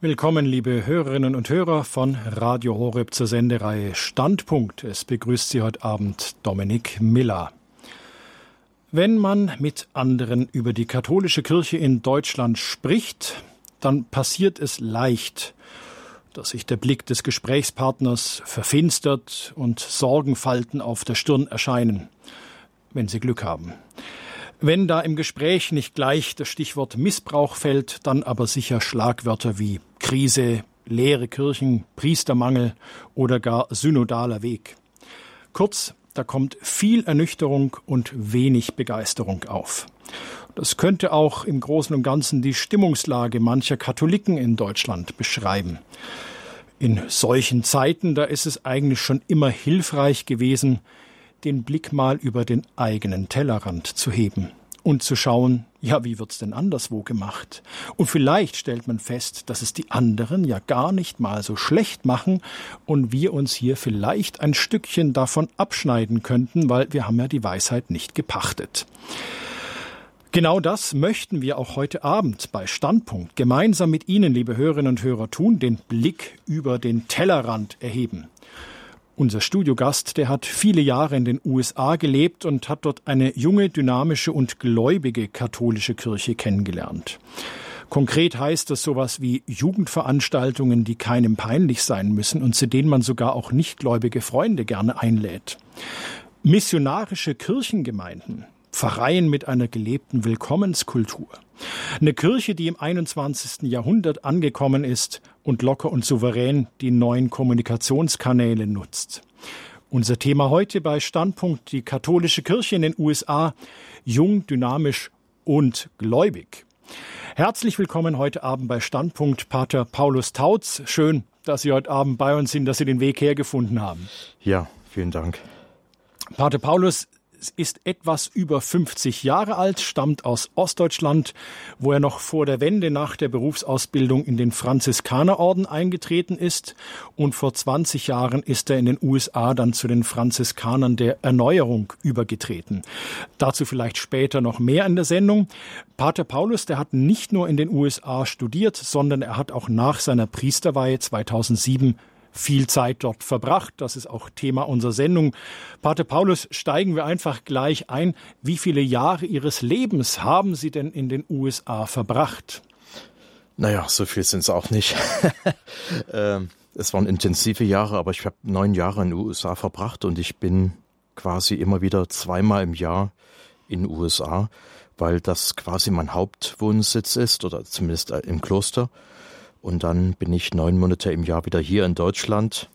Willkommen, liebe Hörerinnen und Hörer von Radio Horeb zur Sendereihe Standpunkt. Es begrüßt Sie heute Abend Dominik Miller. Wenn man mit anderen über die katholische Kirche in Deutschland spricht, dann passiert es leicht, dass sich der Blick des Gesprächspartners verfinstert und Sorgenfalten auf der Stirn erscheinen, wenn Sie Glück haben. Wenn da im Gespräch nicht gleich das Stichwort Missbrauch fällt, dann aber sicher Schlagwörter wie Krise, leere Kirchen, Priestermangel oder gar synodaler Weg. Kurz, da kommt viel Ernüchterung und wenig Begeisterung auf. Das könnte auch im Großen und Ganzen die Stimmungslage mancher Katholiken in Deutschland beschreiben. In solchen Zeiten, da ist es eigentlich schon immer hilfreich gewesen, den Blick mal über den eigenen Tellerrand zu heben und zu schauen, ja, wie wird's denn anderswo gemacht? Und vielleicht stellt man fest, dass es die anderen ja gar nicht mal so schlecht machen und wir uns hier vielleicht ein Stückchen davon abschneiden könnten, weil wir haben ja die Weisheit nicht gepachtet. Genau das möchten wir auch heute Abend bei Standpunkt gemeinsam mit Ihnen, liebe Hörerinnen und Hörer, tun, den Blick über den Tellerrand erheben. Unser Studiogast, der hat viele Jahre in den USA gelebt und hat dort eine junge, dynamische und gläubige katholische Kirche kennengelernt. Konkret heißt das sowas wie Jugendveranstaltungen, die keinem peinlich sein müssen und zu denen man sogar auch nichtgläubige Freunde gerne einlädt. Missionarische Kirchengemeinden, Pfarreien mit einer gelebten Willkommenskultur. Eine Kirche, die im 21. Jahrhundert angekommen ist und locker und souverän die neuen Kommunikationskanäle nutzt. Unser Thema heute bei Standpunkt die katholische Kirche in den USA, jung, dynamisch und gläubig. Herzlich willkommen heute Abend bei Standpunkt Pater Paulus Tautz. Schön, dass Sie heute Abend bei uns sind, dass Sie den Weg hergefunden haben. Ja, vielen Dank. Pater Paulus, ist etwas über 50 Jahre alt, stammt aus Ostdeutschland, wo er noch vor der Wende nach der Berufsausbildung in den Franziskanerorden eingetreten ist und vor 20 Jahren ist er in den USA dann zu den Franziskanern der Erneuerung übergetreten. Dazu vielleicht später noch mehr in der Sendung. Pater Paulus, der hat nicht nur in den USA studiert, sondern er hat auch nach seiner Priesterweihe 2007 viel Zeit dort verbracht. Das ist auch Thema unserer Sendung. Pater Paulus, steigen wir einfach gleich ein. Wie viele Jahre Ihres Lebens haben Sie denn in den USA verbracht? Naja, so viel sind es auch nicht. Ähm, es waren intensive Jahre, aber ich habe neun Jahre in den USA verbracht und ich bin quasi immer wieder zweimal im Jahr in den USA, weil das quasi mein Hauptwohnsitz ist oder zumindest äh, im Kloster. Und dann bin ich neun Monate im Jahr wieder hier in Deutschland.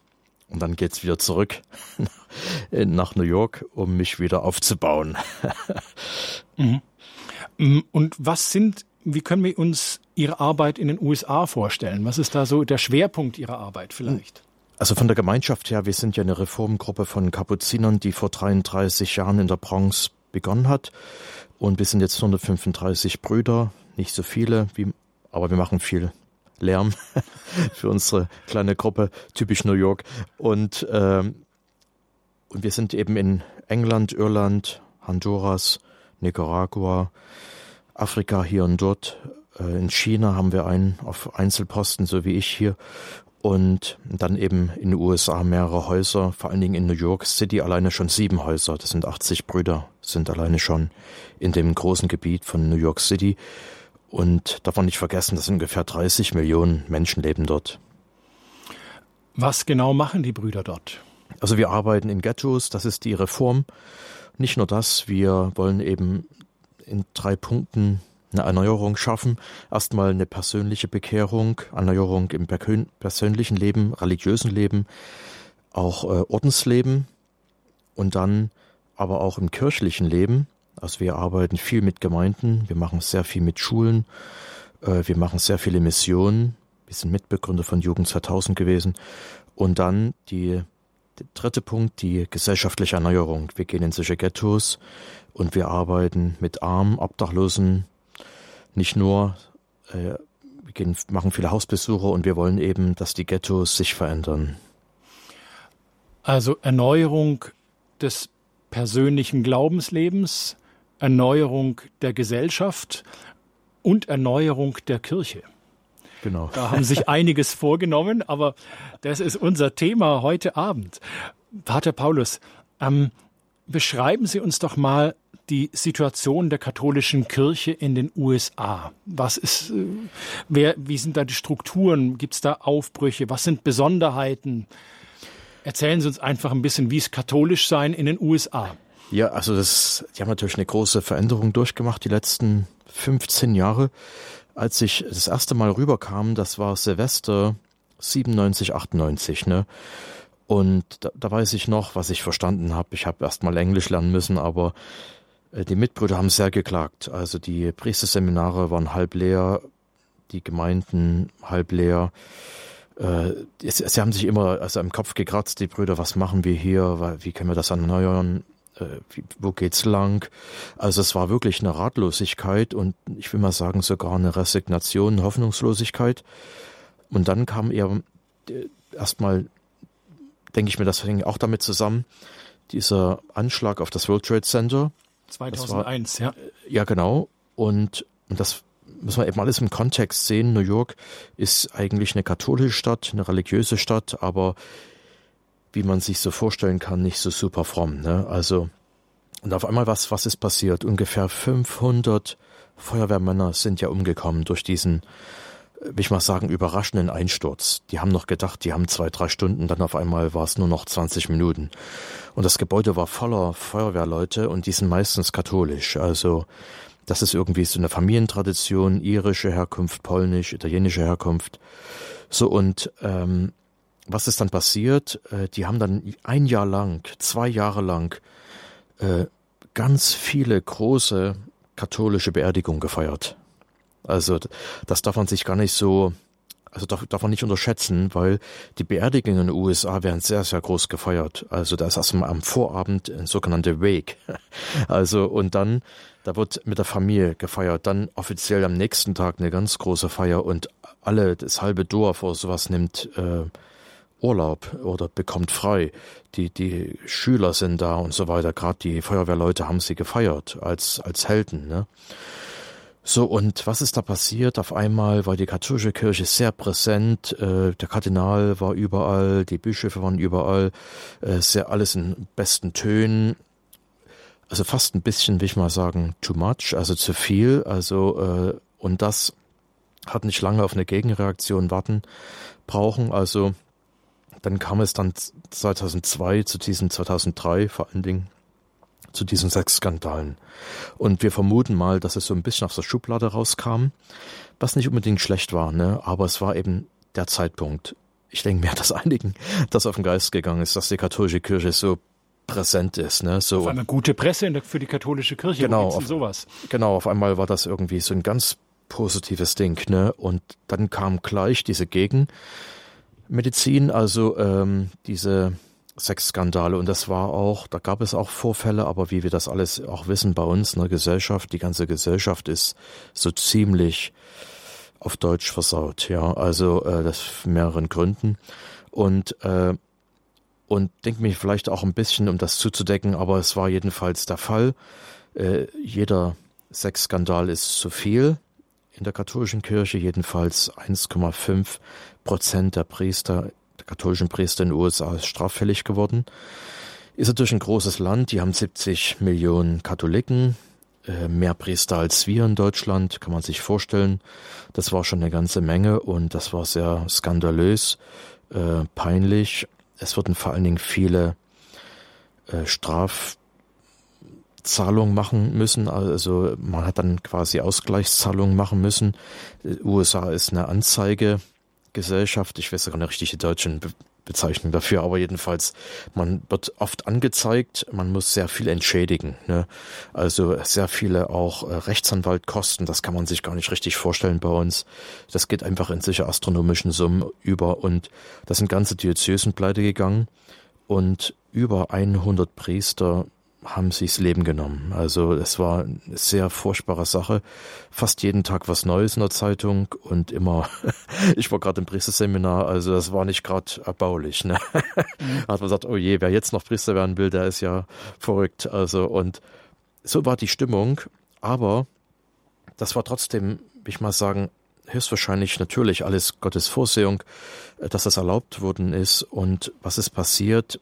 Und dann geht's wieder zurück nach New York, um mich wieder aufzubauen. Mhm. Mm, und was sind, wie können wir uns Ihre Arbeit in den USA vorstellen? Was ist da so der Schwerpunkt Ihrer Arbeit vielleicht? Also von der Gemeinschaft her, wir sind ja eine Reformgruppe von Kapuzinern, die vor 33 Jahren in der Bronx begonnen hat. Und wir sind jetzt 135 Brüder, nicht so viele, wie, aber wir machen viel Lärm für unsere kleine Gruppe, typisch New York. Und, ähm, und wir sind eben in England, Irland, Honduras, Nicaragua, Afrika hier und dort. Äh, in China haben wir einen auf Einzelposten, so wie ich hier. Und dann eben in den USA mehrere Häuser, vor allen Dingen in New York City alleine schon sieben Häuser. Das sind 80 Brüder, sind alleine schon in dem großen Gebiet von New York City. Und darf man nicht vergessen, dass ungefähr 30 Millionen Menschen leben dort. Was genau machen die Brüder dort? Also wir arbeiten in Ghettos, das ist die Reform. Nicht nur das, wir wollen eben in drei Punkten eine Erneuerung schaffen. Erstmal eine persönliche Bekehrung, Erneuerung im persönlichen Leben, religiösen Leben, auch äh, Ordensleben und dann aber auch im kirchlichen Leben. Also wir arbeiten viel mit Gemeinden, wir machen sehr viel mit Schulen, äh, wir machen sehr viele Missionen. Wir sind Mitbegründer von Jugend 2000 gewesen. Und dann die, der dritte Punkt, die gesellschaftliche Erneuerung. Wir gehen in solche Ghettos und wir arbeiten mit Armen, Obdachlosen, nicht nur, äh, wir gehen, machen viele Hausbesuche und wir wollen eben, dass die Ghettos sich verändern. Also Erneuerung des persönlichen Glaubenslebens, Erneuerung der Gesellschaft und Erneuerung der Kirche. genau. Da haben sich einiges vorgenommen, aber das ist unser Thema heute Abend. Pater Paulus, ähm, beschreiben Sie uns doch mal die Situation der katholischen Kirche in den USA. Was ist, äh, wer, wie sind da die Strukturen? Gibt es da Aufbrüche? Was sind Besonderheiten? Erzählen Sie uns einfach ein bisschen, wie es katholisch sein in den USA. Ja, also das, die haben natürlich eine große Veränderung durchgemacht die letzten 15 Jahre. Als ich das erste Mal rüberkam, das war Silvester 97, 98, ne? Und da, da weiß ich noch, was ich verstanden habe. Ich habe erst mal Englisch lernen müssen, aber äh, die Mitbrüder haben sehr geklagt. Also die Priesterseminare waren halb leer, die Gemeinden halb leer. Äh, sie haben sich immer also im Kopf gekratzt, die Brüder, was machen wir hier, wie können wir das erneuern, wo geht's lang? Also es war wirklich eine Ratlosigkeit und ich will mal sagen sogar eine Resignation, Hoffnungslosigkeit. Und dann kam eher erstmal, denke ich mir, das hängt auch damit zusammen, dieser Anschlag auf das World Trade Center 2001, war, ja. Ja, genau. Und, und das muss man eben alles im Kontext sehen. New York ist eigentlich eine katholische Stadt, eine religiöse Stadt, aber wie man sich so vorstellen kann, nicht so super fromm. Ne? Also, und auf einmal was, was ist passiert? Ungefähr 500 Feuerwehrmänner sind ja umgekommen durch diesen will ich mal sagen, überraschenden Einsturz. Die haben noch gedacht, die haben zwei, drei Stunden, dann auf einmal war es nur noch 20 Minuten. Und das Gebäude war voller Feuerwehrleute und die sind meistens katholisch. Also das ist irgendwie so eine Familientradition, irische Herkunft, polnisch, italienische Herkunft. So und ähm, was ist dann passiert? Äh, die haben dann ein Jahr lang, zwei Jahre lang äh, ganz viele große katholische Beerdigungen gefeiert. Also das darf man sich gar nicht so, also darf, darf man nicht unterschätzen, weil die Beerdigungen in den USA werden sehr, sehr groß gefeiert. Also da ist erstmal am Vorabend ein sogenannter Wake. Also und dann, da wird mit der Familie gefeiert. Dann offiziell am nächsten Tag eine ganz große Feier und alle, das halbe Dorf oder sowas nimmt äh, Urlaub oder bekommt frei. Die, die Schüler sind da und so weiter. Gerade die Feuerwehrleute haben sie gefeiert als, als Helden. Ne? So, und was ist da passiert? Auf einmal war die katholische Kirche sehr präsent, äh, der Kardinal war überall, die Bischöfe waren überall, äh, sehr alles in besten Tönen. Also fast ein bisschen, will ich mal sagen, too much, also zu viel. Also, äh, und das hat nicht lange auf eine Gegenreaktion warten brauchen. Also, dann kam es dann 2002 zu diesem 2003 vor allen Dingen zu diesen sechs Skandalen. Und wir vermuten mal, dass es so ein bisschen aus der Schublade rauskam, was nicht unbedingt schlecht war, ne? aber es war eben der Zeitpunkt. Ich denke mir, dass einigen das auf den Geist gegangen ist, dass die katholische Kirche so präsent ist. Ne? So, auf einmal gute Presse für die katholische Kirche. Genau, auf, sowas? genau, auf einmal war das irgendwie so ein ganz positives Ding. Ne? Und dann kam gleich diese Gegenmedizin, also ähm, diese Sexskandale. Und das war auch, da gab es auch Vorfälle, aber wie wir das alles auch wissen bei uns, ne, Gesellschaft, die ganze Gesellschaft ist so ziemlich auf Deutsch versaut, ja, also äh, das mehreren Gründen. Und äh, und denke mir vielleicht auch ein bisschen, um das zuzudecken, aber es war jedenfalls der Fall. Äh, jeder Sexskandal ist zu viel in der katholischen Kirche, jedenfalls 1,5 Prozent der Priester der katholischen Priester in den USA ist straffällig geworden. Ist natürlich ein großes Land, die haben 70 Millionen Katholiken, äh, mehr Priester als wir in Deutschland, kann man sich vorstellen. Das war schon eine ganze Menge und das war sehr skandalös, äh, peinlich. Es wurden vor allen Dingen viele äh, Strafzahlungen machen müssen. Also man hat dann quasi Ausgleichszahlungen machen müssen. USA ist eine Anzeige Gesellschaft. Ich weiß gar nicht richtig die deutschen Be Bezeichnung dafür, aber jedenfalls, man wird oft angezeigt, man muss sehr viel entschädigen. Ne? Also sehr viele auch äh, Rechtsanwaltkosten, das kann man sich gar nicht richtig vorstellen bei uns. Das geht einfach in sicher astronomischen Summen über und da sind ganze Diözesen pleite gegangen und über 100 Priester haben sich das Leben genommen. Also es war eine sehr furchtbare Sache. Fast jeden Tag was Neues in der Zeitung und immer, ich war gerade im Priesterseminar, also das war nicht gerade erbaulich. Ne? Mhm. Hat man gesagt, oh je, wer jetzt noch Priester werden will, der ist ja verrückt. Also und so war die Stimmung, aber das war trotzdem, ich mal sagen, höchstwahrscheinlich natürlich alles Gottes Vorsehung, äh, dass das erlaubt worden ist. Und was ist passiert?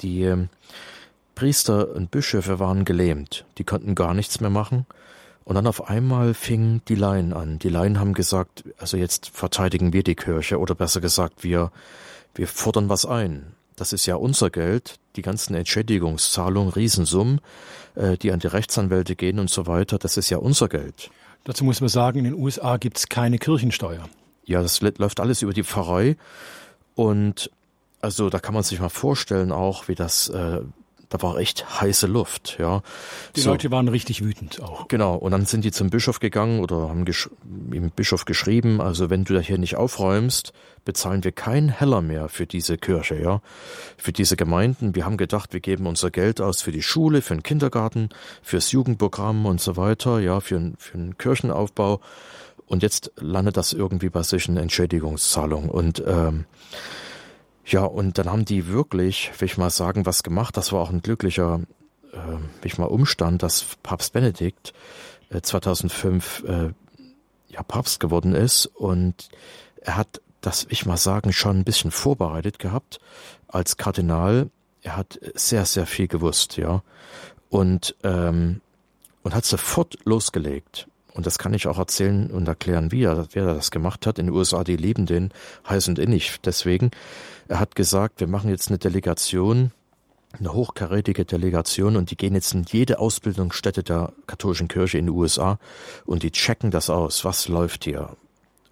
Die ähm, Priester und Bischöfe waren gelähmt. Die konnten gar nichts mehr machen. Und dann auf einmal fingen die Laien an. Die Laien haben gesagt, also jetzt verteidigen wir die Kirche oder besser gesagt, wir, wir fordern was ein. Das ist ja unser Geld, die ganzen Entschädigungszahlungen, Riesensummen, äh, die an die Rechtsanwälte gehen und so weiter, das ist ja unser Geld. Dazu muss man sagen, in den USA gibt es keine Kirchensteuer. Ja, das läuft alles über die Pfarrei. Und also da kann man sich mal vorstellen auch, wie das äh, da war echt heiße Luft, ja. Die so. Leute waren richtig wütend auch. Genau. Und dann sind die zum Bischof gegangen oder haben dem Bischof geschrieben, also wenn du da hier nicht aufräumst, bezahlen wir keinen Heller mehr für diese Kirche, ja. Für diese Gemeinden. Wir haben gedacht, wir geben unser Geld aus für die Schule, für den Kindergarten, fürs Jugendprogramm und so weiter, ja, für, für den Kirchenaufbau. Und jetzt landet das irgendwie bei solchen Entschädigungszahlungen. Und ähm, ja, und dann haben die wirklich, will ich mal sagen, was gemacht. Das war auch ein glücklicher, äh, will ich mal Umstand, dass Papst Benedikt äh, 2005 äh, ja Papst geworden ist und er hat das, will ich mal sagen, schon ein bisschen vorbereitet gehabt als Kardinal. Er hat sehr, sehr viel gewusst, ja, und ähm, und hat sofort losgelegt. Und das kann ich auch erzählen und erklären, wie er, wer das gemacht hat. In den USA, die lieben den heiß und innig. Deswegen, er hat gesagt, wir machen jetzt eine Delegation, eine hochkarätige Delegation und die gehen jetzt in jede Ausbildungsstätte der katholischen Kirche in den USA und die checken das aus. Was läuft hier?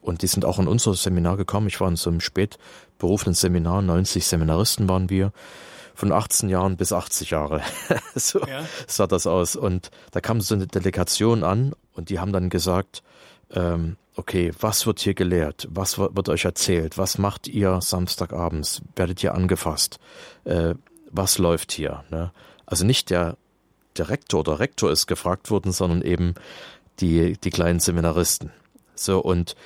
Und die sind auch in unser Seminar gekommen. Ich war in so einem spät berufenen Seminar, 90 Seminaristen waren wir von 18 Jahren bis 80 Jahre. so ja. sah das aus. Und da kam so eine Delegation an und die haben dann gesagt, ähm, okay, was wird hier gelehrt? Was wird euch erzählt? Was macht ihr Samstagabends? Werdet ihr angefasst? Äh, was läuft hier? Ne? Also nicht der, der Rektor oder Rektor ist gefragt worden, sondern eben die, die kleinen Seminaristen. So, und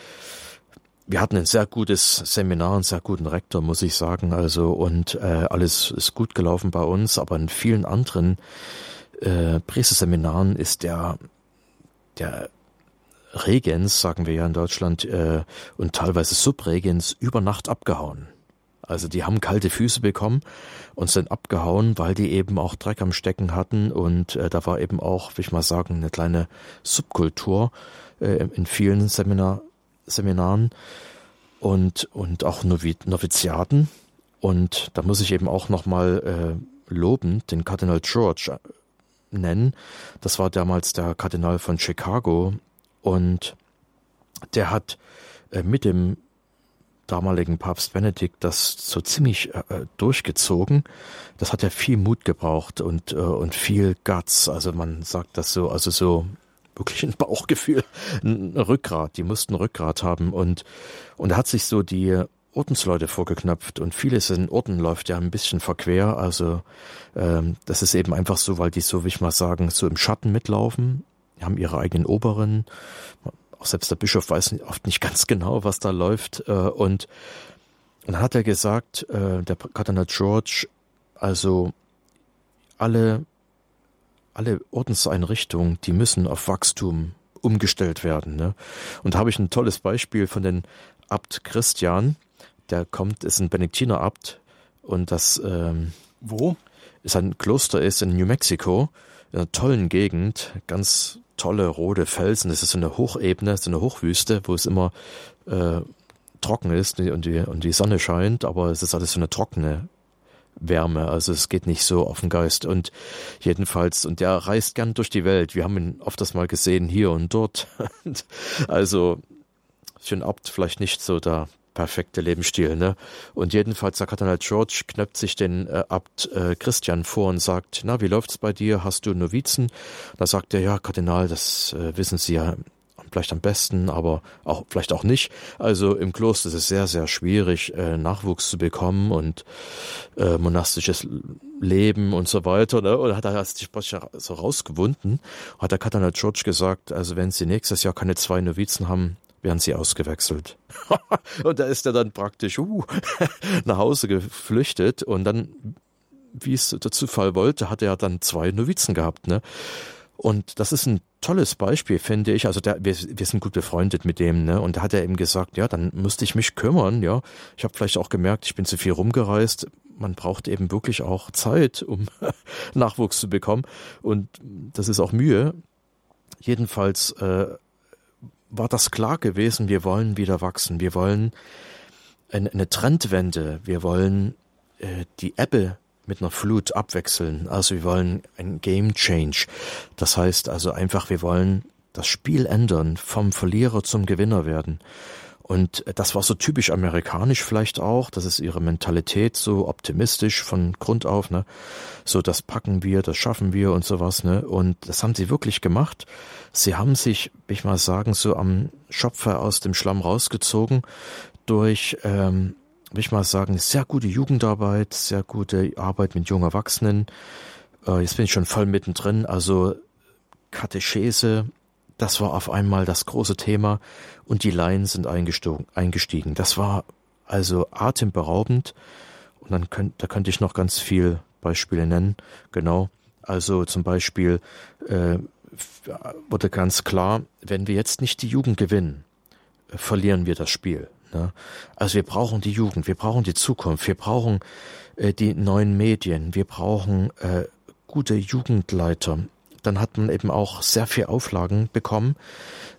wir hatten ein sehr gutes Seminar, einen sehr guten Rektor, muss ich sagen. Also und äh, alles ist gut gelaufen bei uns, aber in vielen anderen äh, Priesterseminaren ist der der Regens, sagen wir ja in Deutschland, äh, und teilweise Subregens über Nacht abgehauen. Also die haben kalte Füße bekommen und sind abgehauen, weil die eben auch Dreck am Stecken hatten und äh, da war eben auch, will ich mal sagen, eine kleine Subkultur äh, in vielen Seminar Seminaren und, und auch Noviziaten. Und da muss ich eben auch nochmal äh, loben, den Kardinal George nennen. Das war damals der Kardinal von Chicago und der hat äh, mit dem damaligen Papst Benedikt das so ziemlich äh, äh durchgezogen. Das hat ja viel Mut gebraucht und, und viel Guts. Also man sagt das so, also so wirklich ein Bauchgefühl, ein Rückgrat. Die mussten Rückgrat haben und, und er hat sich so die Ordensleute vorgeknöpft und vieles in Orden läuft ja ein bisschen verquer. Also ähm, das ist eben einfach so, weil die so, wie ich mal sagen, so im Schatten mitlaufen, die haben ihre eigenen Oberen. Auch selbst der Bischof weiß oft nicht ganz genau, was da läuft. Äh, und, dann hat er gesagt, äh, der Kardinal George, also alle alle Ordenseinrichtungen, die müssen auf Wachstum umgestellt werden. Ne? Und da habe ich ein tolles Beispiel von den Abt Christian, der kommt, ist ein Benediktinerabt und das ähm, wo ist ein Kloster ist in New Mexico in einer tollen Gegend, ganz tolle rote Felsen. Das ist so eine Hochebene, so eine Hochwüste, wo es immer äh, trocken ist und die, und die Sonne scheint, aber es ist alles so eine trockene Wärme, also es geht nicht so auf den Geist. Und jedenfalls, und der reist gern durch die Welt. Wir haben ihn oft das mal gesehen, hier und dort. also für einen Abt vielleicht nicht so der perfekte Lebensstil, ne? Und jedenfalls, der Kardinal George knöpft sich den äh, Abt äh, Christian vor und sagt, na, wie läuft's bei dir? Hast du Novizen? Da sagt er, ja, Kardinal, das äh, wissen Sie ja vielleicht am besten, aber auch vielleicht auch nicht. Also im Kloster ist es sehr, sehr schwierig, äh, Nachwuchs zu bekommen und äh, monastisches Leben und so weiter. Ne? Und hat er sich so rausgewunden, hat der Kardinal George gesagt, also wenn Sie nächstes Jahr keine zwei Novizen haben, werden sie ausgewechselt. und da ist er dann praktisch uh, nach Hause geflüchtet und dann, wie es der Zufall wollte, hat er dann zwei Novizen gehabt. Ne? Und das ist ein tolles Beispiel, finde ich. Also der, wir, wir sind gut befreundet mit dem, ne? Und da hat er eben gesagt, ja, dann musste ich mich kümmern, ja. Ich habe vielleicht auch gemerkt, ich bin zu viel rumgereist. Man braucht eben wirklich auch Zeit, um Nachwuchs zu bekommen. Und das ist auch Mühe. Jedenfalls äh, war das klar gewesen, wir wollen wieder wachsen. Wir wollen eine, Trendwende. Wir wollen äh, die Ebbe mit einer Flut abwechseln. Also wir wollen ein Game Change. Das heißt also einfach, wir wollen das Spiel ändern, vom Verlierer zum Gewinner werden. Und das war so typisch amerikanisch vielleicht auch, das ist ihre Mentalität so optimistisch von Grund auf, ne? So, das packen wir, das schaffen wir und sowas, ne? Und das haben sie wirklich gemacht. Sie haben sich, will ich mal sagen, so am Schopfer aus dem Schlamm rausgezogen durch ähm, will ich mal sagen, sehr gute Jugendarbeit, sehr gute Arbeit mit jungen Erwachsenen. Äh, jetzt bin ich schon voll mittendrin. Also Katechese, das war auf einmal das große Thema und die Laien sind eingestiegen. Das war also atemberaubend und dann könnt, da könnte ich noch ganz viel Beispiele nennen. Genau. Also zum Beispiel äh, wurde ganz klar, wenn wir jetzt nicht die Jugend gewinnen, äh, verlieren wir das Spiel. Ne? Also wir brauchen die Jugend, wir brauchen die Zukunft, wir brauchen äh, die neuen Medien, wir brauchen äh, gute Jugendleiter. Dann hat man eben auch sehr viel Auflagen bekommen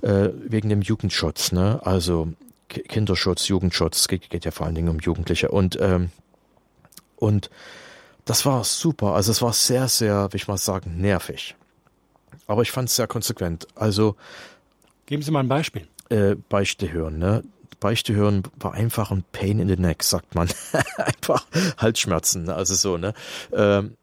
äh, wegen dem Jugendschutz. Ne? Also Kinderschutz, Jugendschutz, geht, geht ja vor allen Dingen um Jugendliche. Und, ähm, und das war super. Also es war sehr, sehr, wie ich mal sagen, nervig. Aber ich fand es sehr konsequent. Also Geben Sie mal ein Beispiel. Äh, Beichte hören. Ne? Beichte hören war einfach ein Pain in the Neck, sagt man. einfach Halsschmerzen, also so, ne? Ähm,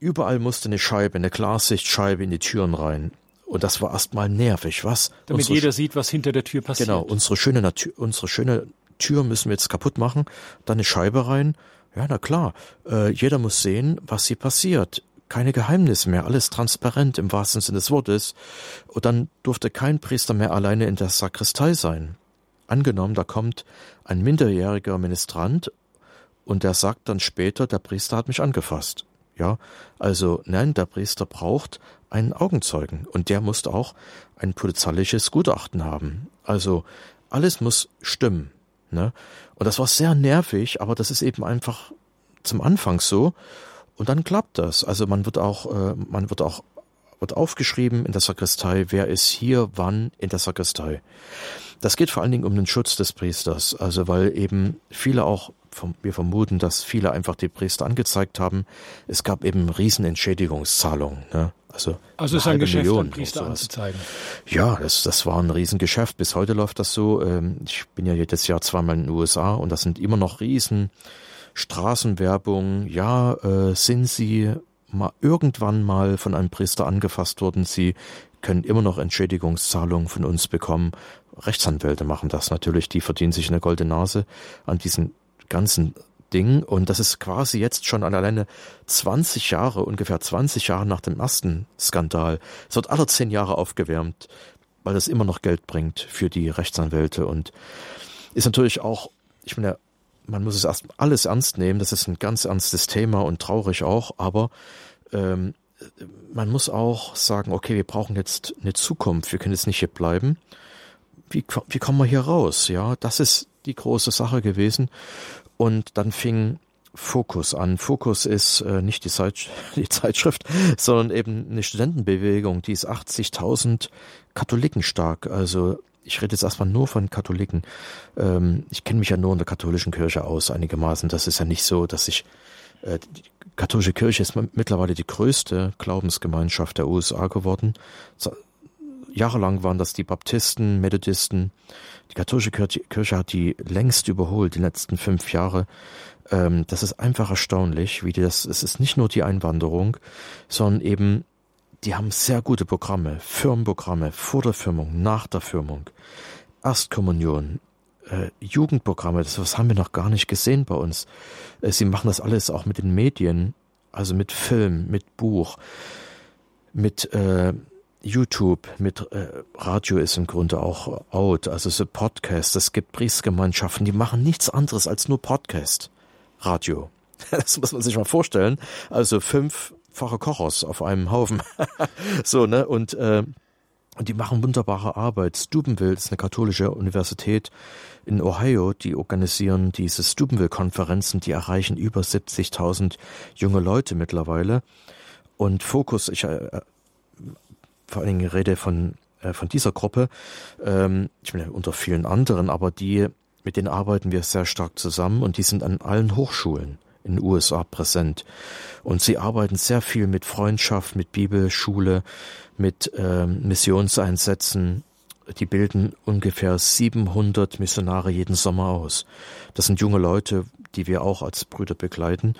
überall musste eine Scheibe, eine Glassichtscheibe in die Türen rein. Und das war erstmal nervig, was? Damit unsere, jeder sieht, was hinter der Tür passiert. Genau, unsere schöne, Natur, unsere schöne Tür müssen wir jetzt kaputt machen, dann eine Scheibe rein. Ja, na klar, äh, jeder muss sehen, was hier passiert. Keine Geheimnisse mehr, alles transparent im wahrsten Sinne des Wortes. Und dann durfte kein Priester mehr alleine in der Sakristei sein. Angenommen, da kommt ein minderjähriger Ministrant und der sagt dann später, der Priester hat mich angefasst. Ja, also nein, der Priester braucht einen Augenzeugen und der muss auch ein polizeiliches Gutachten haben. Also alles muss stimmen. Ne? Und das war sehr nervig, aber das ist eben einfach zum Anfang so. Und dann klappt das. Also man wird auch, äh, man wird auch, wird aufgeschrieben in der Sakristei, wer ist hier, wann in der Sakristei. Das geht vor allen Dingen um den Schutz des Priesters, also weil eben viele auch, wir vermuten, dass viele einfach die Priester angezeigt haben. Es gab eben Riesenentschädigungszahlungen. Ne? Also, also ist ein Geschäft, Million Priester anzuzeigen. Ja, das, das war ein Riesengeschäft. Bis heute läuft das so. Ähm, ich bin ja jedes Jahr zweimal in den USA und das sind immer noch Riesen Straßenwerbung. Ja, äh, sind Sie mal irgendwann mal von einem Priester angefasst worden? Sie können immer noch Entschädigungszahlungen von uns bekommen. Rechtsanwälte machen das natürlich, die verdienen sich eine goldene Nase an diesen ganzen Ding. Und das ist quasi jetzt schon alleine 20 Jahre, ungefähr 20 Jahre nach dem ersten Skandal. Es wird alle zehn Jahre aufgewärmt, weil das immer noch Geld bringt für die Rechtsanwälte. Und ist natürlich auch, ich meine, man muss es erst alles ernst nehmen, das ist ein ganz ernstes Thema und traurig auch, aber ähm, man muss auch sagen, okay, wir brauchen jetzt eine Zukunft, wir können jetzt nicht hier bleiben wie, wie kommen wir hier raus? Ja, das ist die große Sache gewesen. Und dann fing Fokus an. Fokus ist äh, nicht die, Zeit, die Zeitschrift, sondern eben eine Studentenbewegung, die ist 80.000 Katholiken stark. Also ich rede jetzt erstmal nur von Katholiken. Ähm, ich kenne mich ja nur in der katholischen Kirche aus, einigermaßen. Das ist ja nicht so, dass ich äh, die katholische Kirche ist mittlerweile die größte Glaubensgemeinschaft der USA geworden jahrelang waren das die Baptisten, Methodisten. Die katholische Kirche hat die längst überholt, die letzten fünf Jahre. Ähm, das ist einfach erstaunlich, wie die das, es ist nicht nur die Einwanderung, sondern eben, die haben sehr gute Programme, Firmenprogramme, vor der Firmung, nach der Firmung, Erstkommunion, äh, Jugendprogramme, das was haben wir noch gar nicht gesehen bei uns. Äh, sie machen das alles auch mit den Medien, also mit Film, mit Buch, mit äh, YouTube mit äh, Radio ist im Grunde auch out, also so Podcast. Es gibt Priestgemeinschaften, die machen nichts anderes als nur Podcast, Radio. Das muss man sich mal vorstellen. Also fünf, Pfarrer Kochers auf einem Haufen. so, ne? Und, äh, und die machen wunderbare Arbeit. Steubenville ist eine katholische Universität in Ohio, die organisieren diese Steubenville-Konferenzen, die erreichen über 70.000 junge Leute mittlerweile. Und Fokus, ich äh, vor allen Dingen rede von, äh, von dieser Gruppe, ähm, ich meine unter vielen anderen, aber die, mit denen arbeiten wir sehr stark zusammen und die sind an allen Hochschulen in den USA präsent. Und sie arbeiten sehr viel mit Freundschaft, mit Bibelschule, mit ähm, Missionseinsätzen. Die bilden ungefähr 700 Missionare jeden Sommer aus. Das sind junge Leute, die wir auch als Brüder begleiten.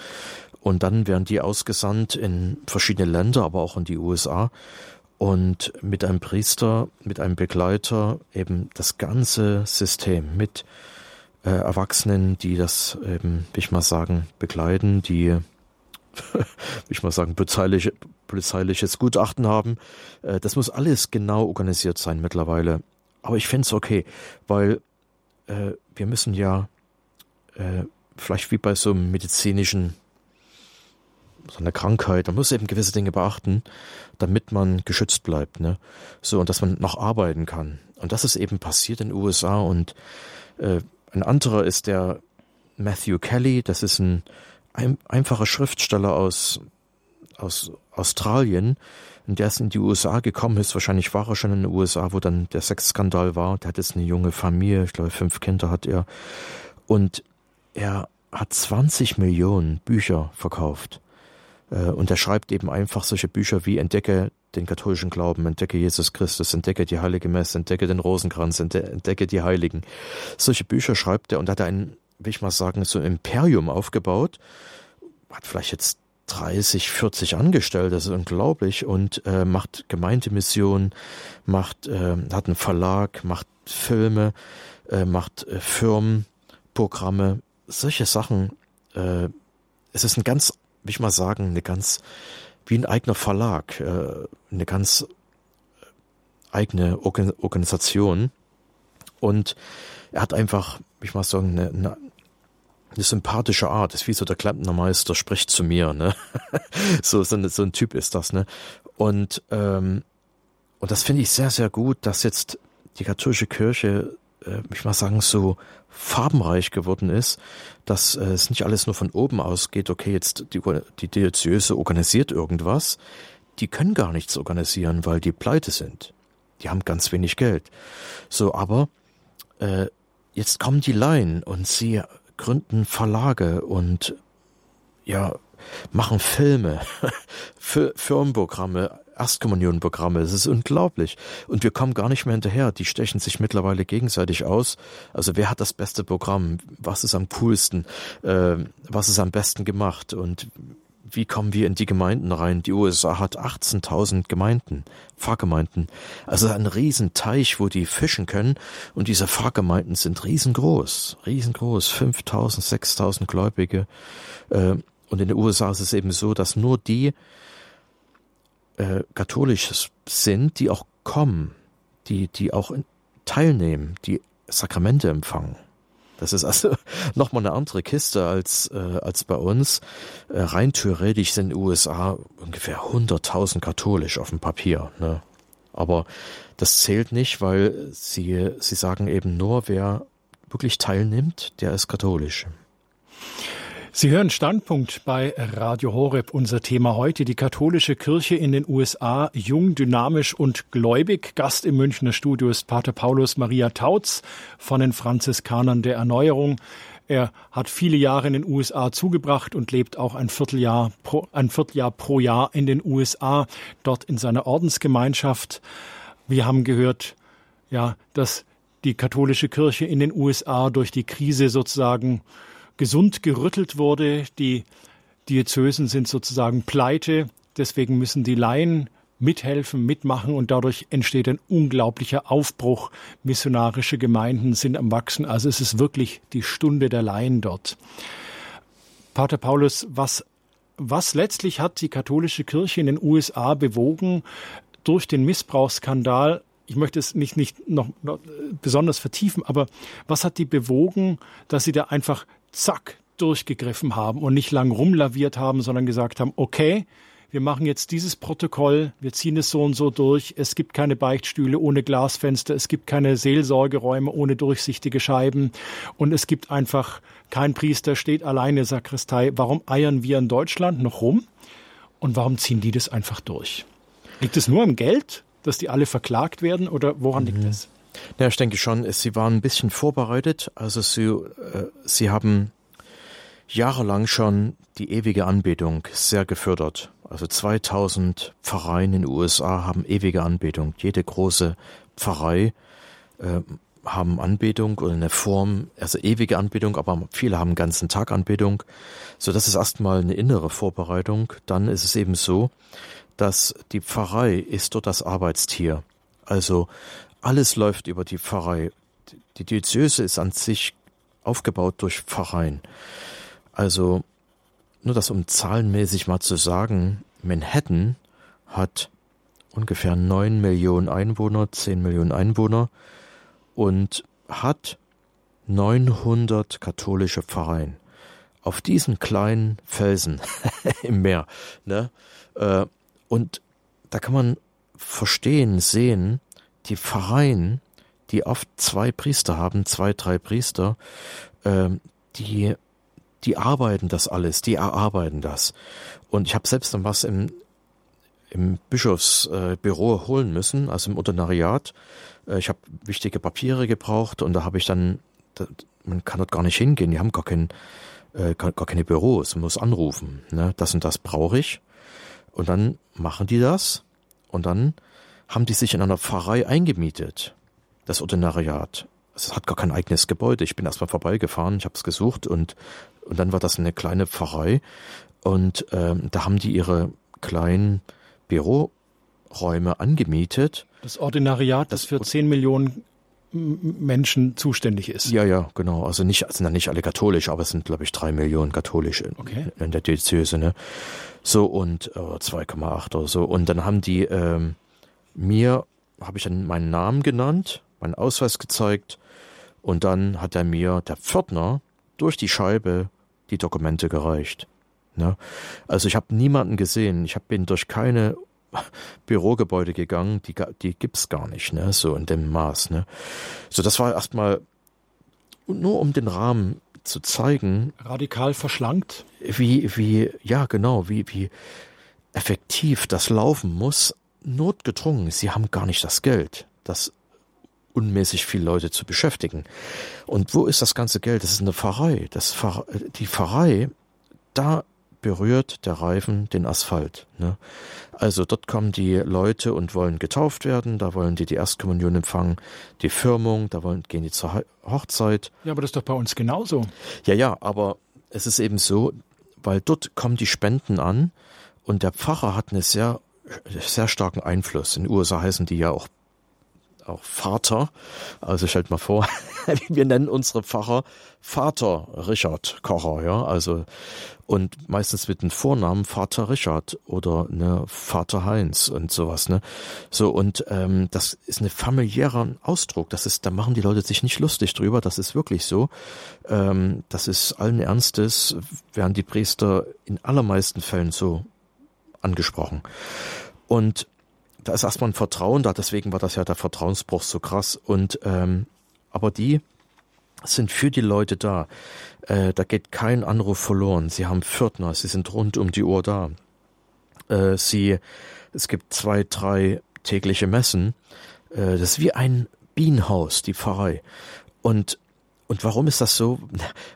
Und dann werden die ausgesandt in verschiedene Länder, aber auch in die USA. Und mit einem Priester, mit einem Begleiter eben das ganze System mit äh, Erwachsenen, die das eben, wie ich mal sagen, begleiten, die, wie ich mal sagen, polizeiliche, polizeiliches Gutachten haben. Äh, das muss alles genau organisiert sein mittlerweile. Aber ich finde es okay, weil äh, wir müssen ja äh, vielleicht wie bei so einem medizinischen so einer Krankheit, man muss eben gewisse Dinge beachten, damit man geschützt bleibt, ne? So, und dass man noch arbeiten kann. Und das ist eben passiert in den USA und äh, ein anderer ist der Matthew Kelly, das ist ein, ein einfacher Schriftsteller aus, aus Australien, und der ist in die USA gekommen ist. Wahrscheinlich war er schon in den USA, wo dann der Sexskandal war. Der hat jetzt eine junge Familie, ich glaube fünf Kinder hat er. Und er hat 20 Millionen Bücher verkauft. Äh, und er schreibt eben einfach solche Bücher wie Entdecke den katholischen Glauben, entdecke Jesus Christus, entdecke die heilige Messe, entdecke den Rosenkranz, entdecke die Heiligen. Solche Bücher schreibt er und hat ein, will ich mal sagen, so Imperium aufgebaut. Hat vielleicht jetzt 30, 40 Angestellte, das ist unglaublich, und äh, macht Gemeindemission, macht, äh, hat einen Verlag, macht Filme, äh, macht äh, Firmenprogramme, solche Sachen. Äh, es ist ein ganz, will ich mal sagen, eine ganz wie ein eigener Verlag, äh, eine ganz eigene Organisation. Und er hat einfach, ich mal sagen, eine, eine, eine sympathische Art. Das ist wie so der Klempnermeister spricht zu mir, ne? so, so, ein, so ein Typ ist das, ne? Und, ähm, und das finde ich sehr, sehr gut, dass jetzt die katholische Kirche äh, ich mal sagen, so farbenreich geworden ist, dass äh, es nicht alles nur von oben ausgeht, okay, jetzt die, die Diözese organisiert irgendwas. Die können gar nichts organisieren, weil die pleite sind. Die haben ganz wenig Geld. So, aber äh, jetzt kommen die Laien und sie gründen Verlage und ja, machen Filme, Firmenprogramme, Erstkommunionprogramme. Es ist unglaublich. Und wir kommen gar nicht mehr hinterher. Die stechen sich mittlerweile gegenseitig aus. Also wer hat das beste Programm? Was ist am coolsten? Äh, was ist am besten gemacht? Und wie kommen wir in die Gemeinden rein? Die USA hat 18.000 Gemeinden, Pfarrgemeinden. Also ein Riesenteich, wo die fischen können. Und diese Pfarrgemeinden sind riesengroß, riesengroß. 5.000, 6.000 Gläubige. Äh, und in den USA ist es eben so, dass nur die äh, katholisch sind, die auch kommen, die, die auch teilnehmen, die Sakramente empfangen. Das ist also nochmal eine andere Kiste als, äh, als bei uns. Äh, rein theoretisch sind in den USA ungefähr 100.000 katholisch auf dem Papier. Ne? Aber das zählt nicht, weil sie, sie sagen eben nur, wer wirklich teilnimmt, der ist katholisch. Sie hören Standpunkt bei Radio Horeb. Unser Thema heute die katholische Kirche in den USA, jung, dynamisch und gläubig. Gast im Münchner Studio ist Pater Paulus Maria Tautz von den Franziskanern der Erneuerung. Er hat viele Jahre in den USA zugebracht und lebt auch ein Vierteljahr pro, ein Vierteljahr pro Jahr in den USA, dort in seiner Ordensgemeinschaft. Wir haben gehört, ja, dass die katholische Kirche in den USA durch die Krise sozusagen gesund gerüttelt wurde. Die Diözesen sind sozusagen pleite. Deswegen müssen die Laien mithelfen, mitmachen und dadurch entsteht ein unglaublicher Aufbruch. Missionarische Gemeinden sind am Wachsen. Also es ist wirklich die Stunde der Laien dort. Pater Paulus, was, was letztlich hat die katholische Kirche in den USA bewogen, durch den Missbrauchsskandal ich möchte es nicht, nicht noch, noch, besonders vertiefen, aber was hat die bewogen, dass sie da einfach zack durchgegriffen haben und nicht lang rumlaviert haben, sondern gesagt haben, okay, wir machen jetzt dieses Protokoll, wir ziehen es so und so durch, es gibt keine Beichtstühle ohne Glasfenster, es gibt keine Seelsorgeräume ohne durchsichtige Scheiben und es gibt einfach kein Priester steht alleine Sakristei. Warum eiern wir in Deutschland noch rum und warum ziehen die das einfach durch? Liegt es nur am Geld, dass die alle verklagt werden oder woran mhm. liegt es? Ja, ich denke schon, sie waren ein bisschen vorbereitet. Also sie, äh, sie haben jahrelang schon die ewige Anbetung sehr gefördert. Also 2000 Pfarreien in den USA haben ewige Anbetung. Jede große Pfarrei äh, haben Anbetung oder eine Form, also ewige Anbetung, aber viele haben ganzen Tag Anbetung. So, das ist erstmal eine innere Vorbereitung. Dann ist es eben so, dass die Pfarrei ist dort das Arbeitstier. Also alles läuft über die Pfarrei. Die Diözese ist an sich aufgebaut durch Pfarreien. Also nur das um zahlenmäßig mal zu sagen, Manhattan hat ungefähr neun Millionen Einwohner, zehn Millionen Einwohner und hat 900 katholische Pfarreien. Auf diesen kleinen Felsen im Meer. Ne? Äh, und da kann man verstehen, sehen, die Pfarreien, die oft zwei Priester haben, zwei, drei Priester, äh, die die arbeiten das alles, die erarbeiten das. Und ich habe selbst dann was im, im Bischofsbüro äh, holen müssen, also im Ordinariat. Äh, ich habe wichtige Papiere gebraucht und da habe ich dann, da, man kann dort gar nicht hingehen, die haben gar, kein, äh, gar, keine Büros, man muss anrufen. Ne? Das und das brauche ich. Und dann machen die das und dann haben die sich in einer Pfarrei eingemietet, das Ordinariat. Es hat gar kein eigenes Gebäude. Ich bin erstmal vorbeigefahren, ich habe es gesucht und und dann war das eine kleine Pfarrei. Und ähm, da haben die ihre kleinen Büroräume angemietet. Das Ordinariat, das, das für 10 Millionen Menschen zuständig ist. Ja, ja, genau. Also nicht, sind dann nicht alle katholisch, aber es sind, glaube ich, drei Millionen katholisch in, okay. in der Diözese, ne? So und äh, 2,8 oder so. Und dann haben die ähm, mir, habe ich dann meinen Namen genannt, meinen Ausweis gezeigt und dann hat er mir, der Pförtner, durch die Scheibe die Dokumente gereicht. Ne? Also ich habe niemanden gesehen. Ich hab, bin durch keine Bürogebäude gegangen, die, die gibt's gar nicht, ne? so in dem Maß. Ne? So, das war erstmal nur um den Rahmen zu zeigen. Radikal verschlankt? Wie, wie, ja, genau, wie, wie effektiv das laufen muss. Notgedrungen. Sie haben gar nicht das Geld. Das unmäßig viele Leute zu beschäftigen. Und wo ist das ganze Geld? Das ist eine Pfarrei. Das Pfarr die Pfarrei, da berührt der Reifen den Asphalt. Ne? Also dort kommen die Leute und wollen getauft werden, da wollen die die Erstkommunion empfangen, die Firmung, da wollen, gehen die zur Hochzeit. Ja, aber das ist doch bei uns genauso. Ja, ja, aber es ist eben so, weil dort kommen die Spenden an und der Pfarrer hat einen sehr, sehr starken Einfluss. In den USA heißen die ja auch auch Vater. Also stellt mal vor, wir nennen unsere Pfarrer Vater Richard Kocher, ja, also und meistens mit dem Vornamen Vater Richard oder ne Vater Heinz und sowas, ne. So und ähm, das ist ein familiärer Ausdruck. Das ist, da machen die Leute sich nicht lustig drüber. Das ist wirklich so. Ähm, das ist allen Ernstes werden die Priester in allermeisten Fällen so angesprochen. Und da ist erstmal ein Vertrauen da, deswegen war das ja der Vertrauensbruch so krass. Und ähm, aber die sind für die Leute da. Äh, da geht kein Anruf verloren. Sie haben Pförtner, sie sind rund um die Uhr da. Äh, sie, es gibt zwei, drei tägliche Messen. Äh, das ist wie ein Bienenhaus, die Pfarrei. Und und warum ist das so?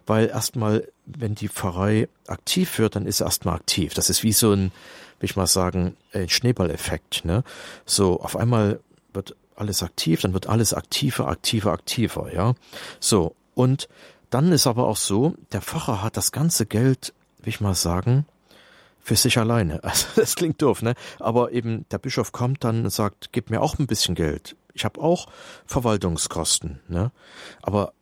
Weil erstmal, wenn die Pfarrei aktiv wird, dann ist sie erstmal aktiv. Das ist wie so ein, will ich mal sagen, ein Schneeballeffekt. Ne? So, auf einmal wird alles aktiv, dann wird alles aktiver, aktiver, aktiver, ja. So, und dann ist aber auch so, der Pfarrer hat das ganze Geld, will ich mal sagen, für sich alleine. Also das klingt doof, ne? Aber eben der Bischof kommt dann und sagt, gib mir auch ein bisschen Geld. Ich habe auch Verwaltungskosten, ne? Aber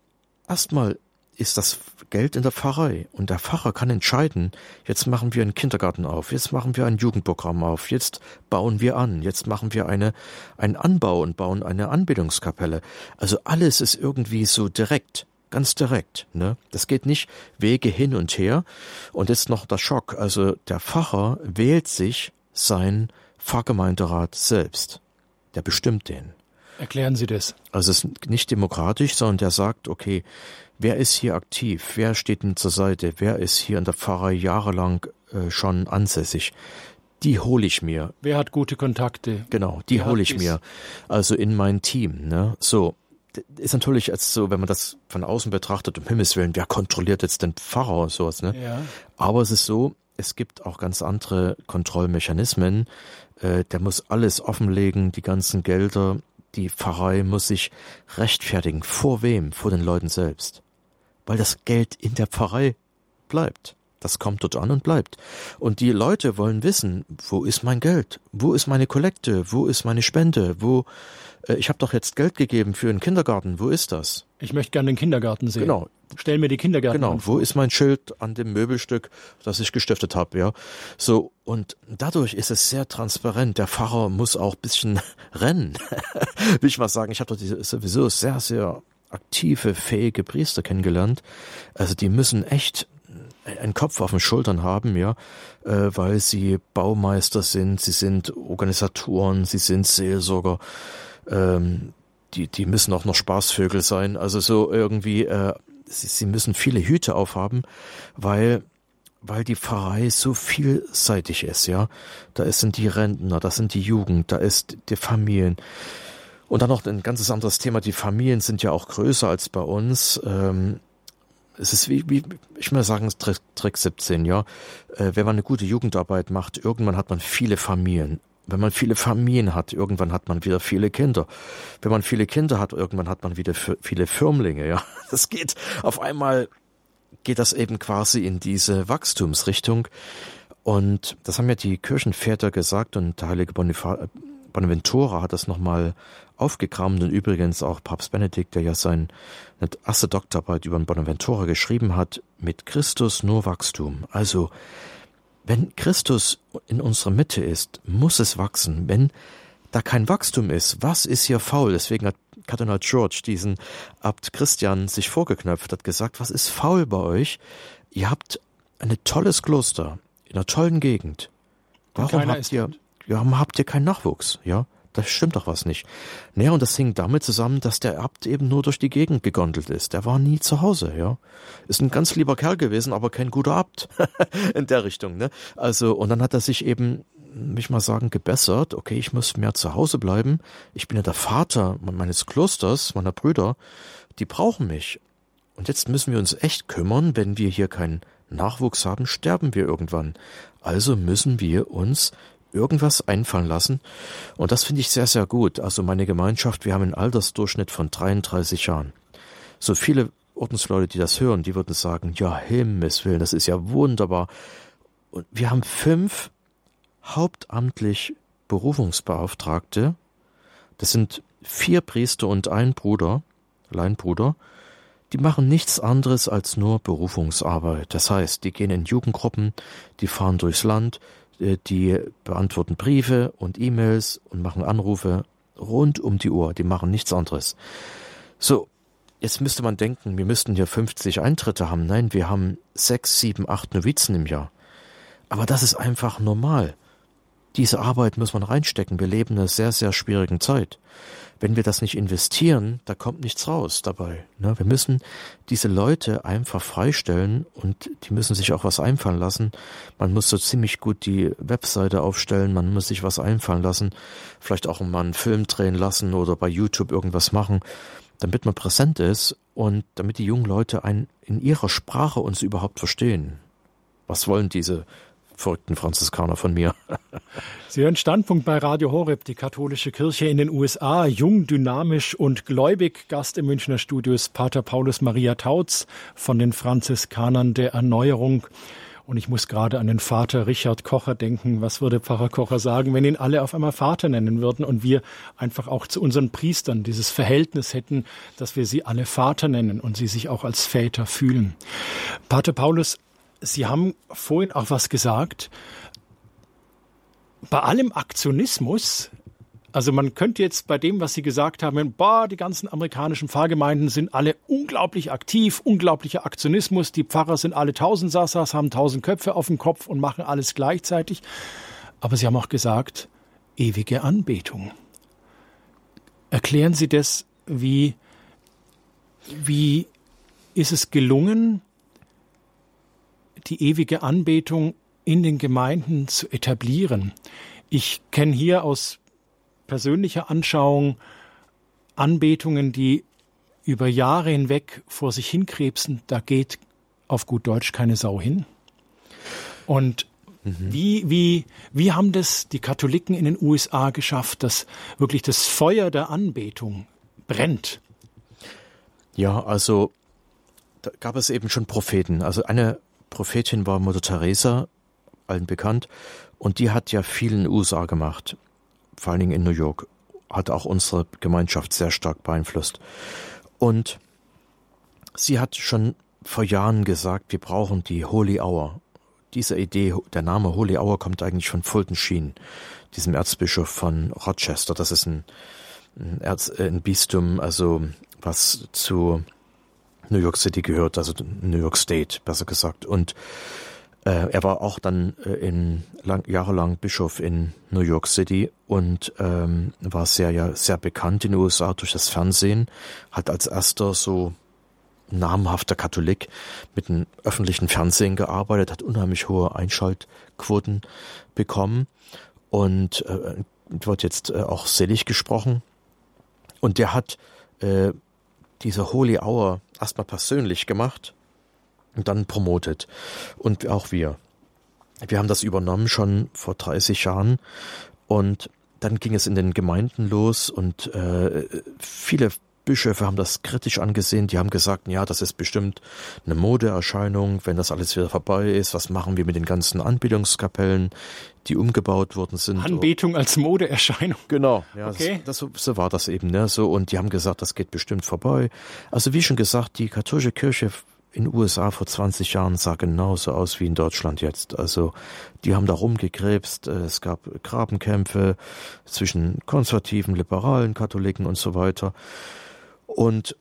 erstmal ist das Geld in der Pfarrei und der Pfarrer kann entscheiden, jetzt machen wir einen Kindergarten auf, jetzt machen wir ein Jugendprogramm auf, jetzt bauen wir an, jetzt machen wir eine, einen Anbau und bauen eine Anbetungskapelle. Also alles ist irgendwie so direkt, ganz direkt, ne? Das geht nicht Wege hin und her und jetzt noch der Schock, also der Pfarrer wählt sich sein Pfarrgemeinderat selbst. Der bestimmt den. Erklären Sie das. Also es ist nicht demokratisch, sondern der sagt, okay, wer ist hier aktiv, wer steht ihm zur Seite, wer ist hier in der Pfarrei jahrelang äh, schon ansässig. Die hole ich mir. Wer hat gute Kontakte? Genau, die hole ich mir. Also in mein Team. Ne? So, ist natürlich jetzt so, wenn man das von außen betrachtet, um Himmels Willen, wer kontrolliert jetzt den Pfarrer und sowas, ne? Ja. Aber es ist so, es gibt auch ganz andere Kontrollmechanismen. Äh, der muss alles offenlegen, die ganzen Gelder. Die Pfarrei muss sich rechtfertigen. Vor wem? Vor den Leuten selbst. Weil das Geld in der Pfarrei bleibt. Das kommt dort an und bleibt. Und die Leute wollen wissen, wo ist mein Geld? Wo ist meine Kollekte? Wo ist meine Spende? Wo äh, ich habe doch jetzt Geld gegeben für einen Kindergarten. Wo ist das? Ich möchte gerne den Kindergarten sehen. Genau. Stell mir die Kindergarten Genau. Wo ist mein Schild an dem Möbelstück, das ich gestiftet habe, ja? So und dadurch ist es sehr transparent. Der Pfarrer muss auch bisschen rennen. Will ich mal sagen, ich habe doch sowieso sehr sehr aktive, fähige Priester kennengelernt. Also die müssen echt einen Kopf auf den Schultern haben, ja, äh, weil sie Baumeister sind, sie sind Organisatoren, sie sind Seelsorger, ähm, die, die müssen auch noch Spaßvögel sein. Also so irgendwie, äh, sie, sie müssen viele Hüte aufhaben, weil weil die Pfarrei so vielseitig ist, ja. Da sind die Rentner, da sind die Jugend, da ist die Familien. Und dann noch ein ganzes anderes Thema. Die Familien sind ja auch größer als bei uns. Ähm, es ist wie, wie ich mal sagen, Trick, Trick 17, ja. Äh, wenn man eine gute Jugendarbeit macht, irgendwann hat man viele Familien. Wenn man viele Familien hat, irgendwann hat man wieder viele Kinder. Wenn man viele Kinder hat, irgendwann hat man wieder viele Firmlinge, ja. Das geht auf einmal geht das eben quasi in diese Wachstumsrichtung. Und das haben ja die Kirchenväter gesagt und der heilige Bonifaz Bonaventura hat das nochmal aufgekramt und übrigens auch Papst Benedikt, der ja sein erste Doktorarbeit über den Bonaventura geschrieben hat, mit Christus nur Wachstum. Also, wenn Christus in unserer Mitte ist, muss es wachsen. Wenn da kein Wachstum ist, was ist hier faul? Deswegen hat Kardinal George diesen Abt Christian sich vorgeknöpft, hat gesagt, was ist faul bei euch? Ihr habt ein tolles Kloster in einer tollen Gegend. Warum habt ihr, warum habt ihr keinen Nachwuchs? Ja, das stimmt doch was nicht. Naja, und das hing damit zusammen, dass der Abt eben nur durch die Gegend gegondelt ist. Der war nie zu Hause, ja. Ist ein ganz lieber Kerl gewesen, aber kein guter Abt. In der Richtung, ne? Also, und dann hat er sich eben, mich mal sagen, gebessert. Okay, ich muss mehr zu Hause bleiben. Ich bin ja der Vater meines Klosters, meiner Brüder. Die brauchen mich. Und jetzt müssen wir uns echt kümmern, wenn wir hier keinen Nachwuchs haben, sterben wir irgendwann. Also müssen wir uns irgendwas einfallen lassen. Und das finde ich sehr, sehr gut. Also meine Gemeinschaft, wir haben einen Altersdurchschnitt von 33 Jahren. So viele Ordensleute, die das hören, die würden sagen, ja, Himmels Willen, das ist ja wunderbar. Und wir haben fünf hauptamtlich Berufungsbeauftragte. Das sind vier Priester und ein Bruder, Leinbruder. Die machen nichts anderes als nur Berufungsarbeit. Das heißt, die gehen in Jugendgruppen, die fahren durchs Land, die beantworten Briefe und E-Mails und machen Anrufe rund um die Uhr. Die machen nichts anderes. So, jetzt müsste man denken, wir müssten hier 50 Eintritte haben. Nein, wir haben sechs, sieben, acht Novizen im Jahr. Aber das ist einfach normal. Diese Arbeit muss man reinstecken. Wir leben in einer sehr, sehr schwierigen Zeit wenn wir das nicht investieren, da kommt nichts raus dabei. Ne? Wir müssen diese Leute einfach freistellen und die müssen sich auch was einfallen lassen. Man muss so ziemlich gut die Webseite aufstellen, man muss sich was einfallen lassen, vielleicht auch mal einen Film drehen lassen oder bei YouTube irgendwas machen, damit man präsent ist und damit die jungen Leute ein, in ihrer Sprache uns überhaupt verstehen. Was wollen diese verrückten Franziskaner von mir. Sie hören Standpunkt bei Radio Horeb, die katholische Kirche in den USA, jung, dynamisch und gläubig. Gast im Münchner Studios Pater Paulus Maria Tautz von den Franziskanern der Erneuerung. Und ich muss gerade an den Vater Richard Kocher denken. Was würde Pfarrer Kocher sagen, wenn ihn alle auf einmal Vater nennen würden und wir einfach auch zu unseren Priestern dieses Verhältnis hätten, dass wir sie alle Vater nennen und sie sich auch als Väter fühlen? Pater Paulus, Sie haben vorhin auch was gesagt. Bei allem Aktionismus, also man könnte jetzt bei dem, was Sie gesagt haben, boah, die ganzen amerikanischen Pfarrgemeinden sind alle unglaublich aktiv, unglaublicher Aktionismus, die Pfarrer sind alle Tausendsassas, haben tausend Köpfe auf dem Kopf und machen alles gleichzeitig. aber Sie haben auch gesagt, ewige Anbetung. Erklären Sie das, wie, wie ist es gelungen, die ewige Anbetung in den Gemeinden zu etablieren? Ich kenne hier aus persönlicher Anschauung Anbetungen, die über Jahre hinweg vor sich hinkrebsen, da geht auf gut Deutsch keine Sau hin. Und mhm. wie, wie, wie haben das die Katholiken in den USA geschafft, dass wirklich das Feuer der Anbetung brennt? Ja, also da gab es eben schon Propheten. Also eine Prophetin war Mutter Teresa, allen bekannt, und die hat ja viel in den USA gemacht, vor allen Dingen in New York, hat auch unsere Gemeinschaft sehr stark beeinflusst. Und sie hat schon vor Jahren gesagt, wir brauchen die Holy Hour. Diese Idee, der Name Holy Hour kommt eigentlich von Fulton Sheen, diesem Erzbischof von Rochester. Das ist ein, Erz, ein Bistum, also was zu New York City gehört, also New York State, besser gesagt. Und äh, er war auch dann äh, in lang, jahrelang Bischof in New York City und ähm, war sehr ja sehr bekannt in den USA durch das Fernsehen, hat als erster so namhafter Katholik mit dem öffentlichen Fernsehen gearbeitet, hat unheimlich hohe Einschaltquoten bekommen und äh, wird jetzt äh, auch selig gesprochen. Und der hat äh, diese Holy Hour erstmal persönlich gemacht und dann promotet. Und auch wir. Wir haben das übernommen schon vor 30 Jahren und dann ging es in den Gemeinden los und äh, viele Bischöfe haben das kritisch angesehen. Die haben gesagt, ja, das ist bestimmt eine Modeerscheinung, wenn das alles wieder vorbei ist. Was machen wir mit den ganzen Anbetungskapellen, die umgebaut worden sind? Anbetung als Modeerscheinung. Genau, ja, okay. das, das, so war das eben. Ne? So, und die haben gesagt, das geht bestimmt vorbei. Also wie schon gesagt, die katholische Kirche in den USA vor 20 Jahren sah genauso aus wie in Deutschland jetzt. Also die haben da rumgekrebst, es gab Grabenkämpfe zwischen konservativen, liberalen Katholiken und so weiter. Und,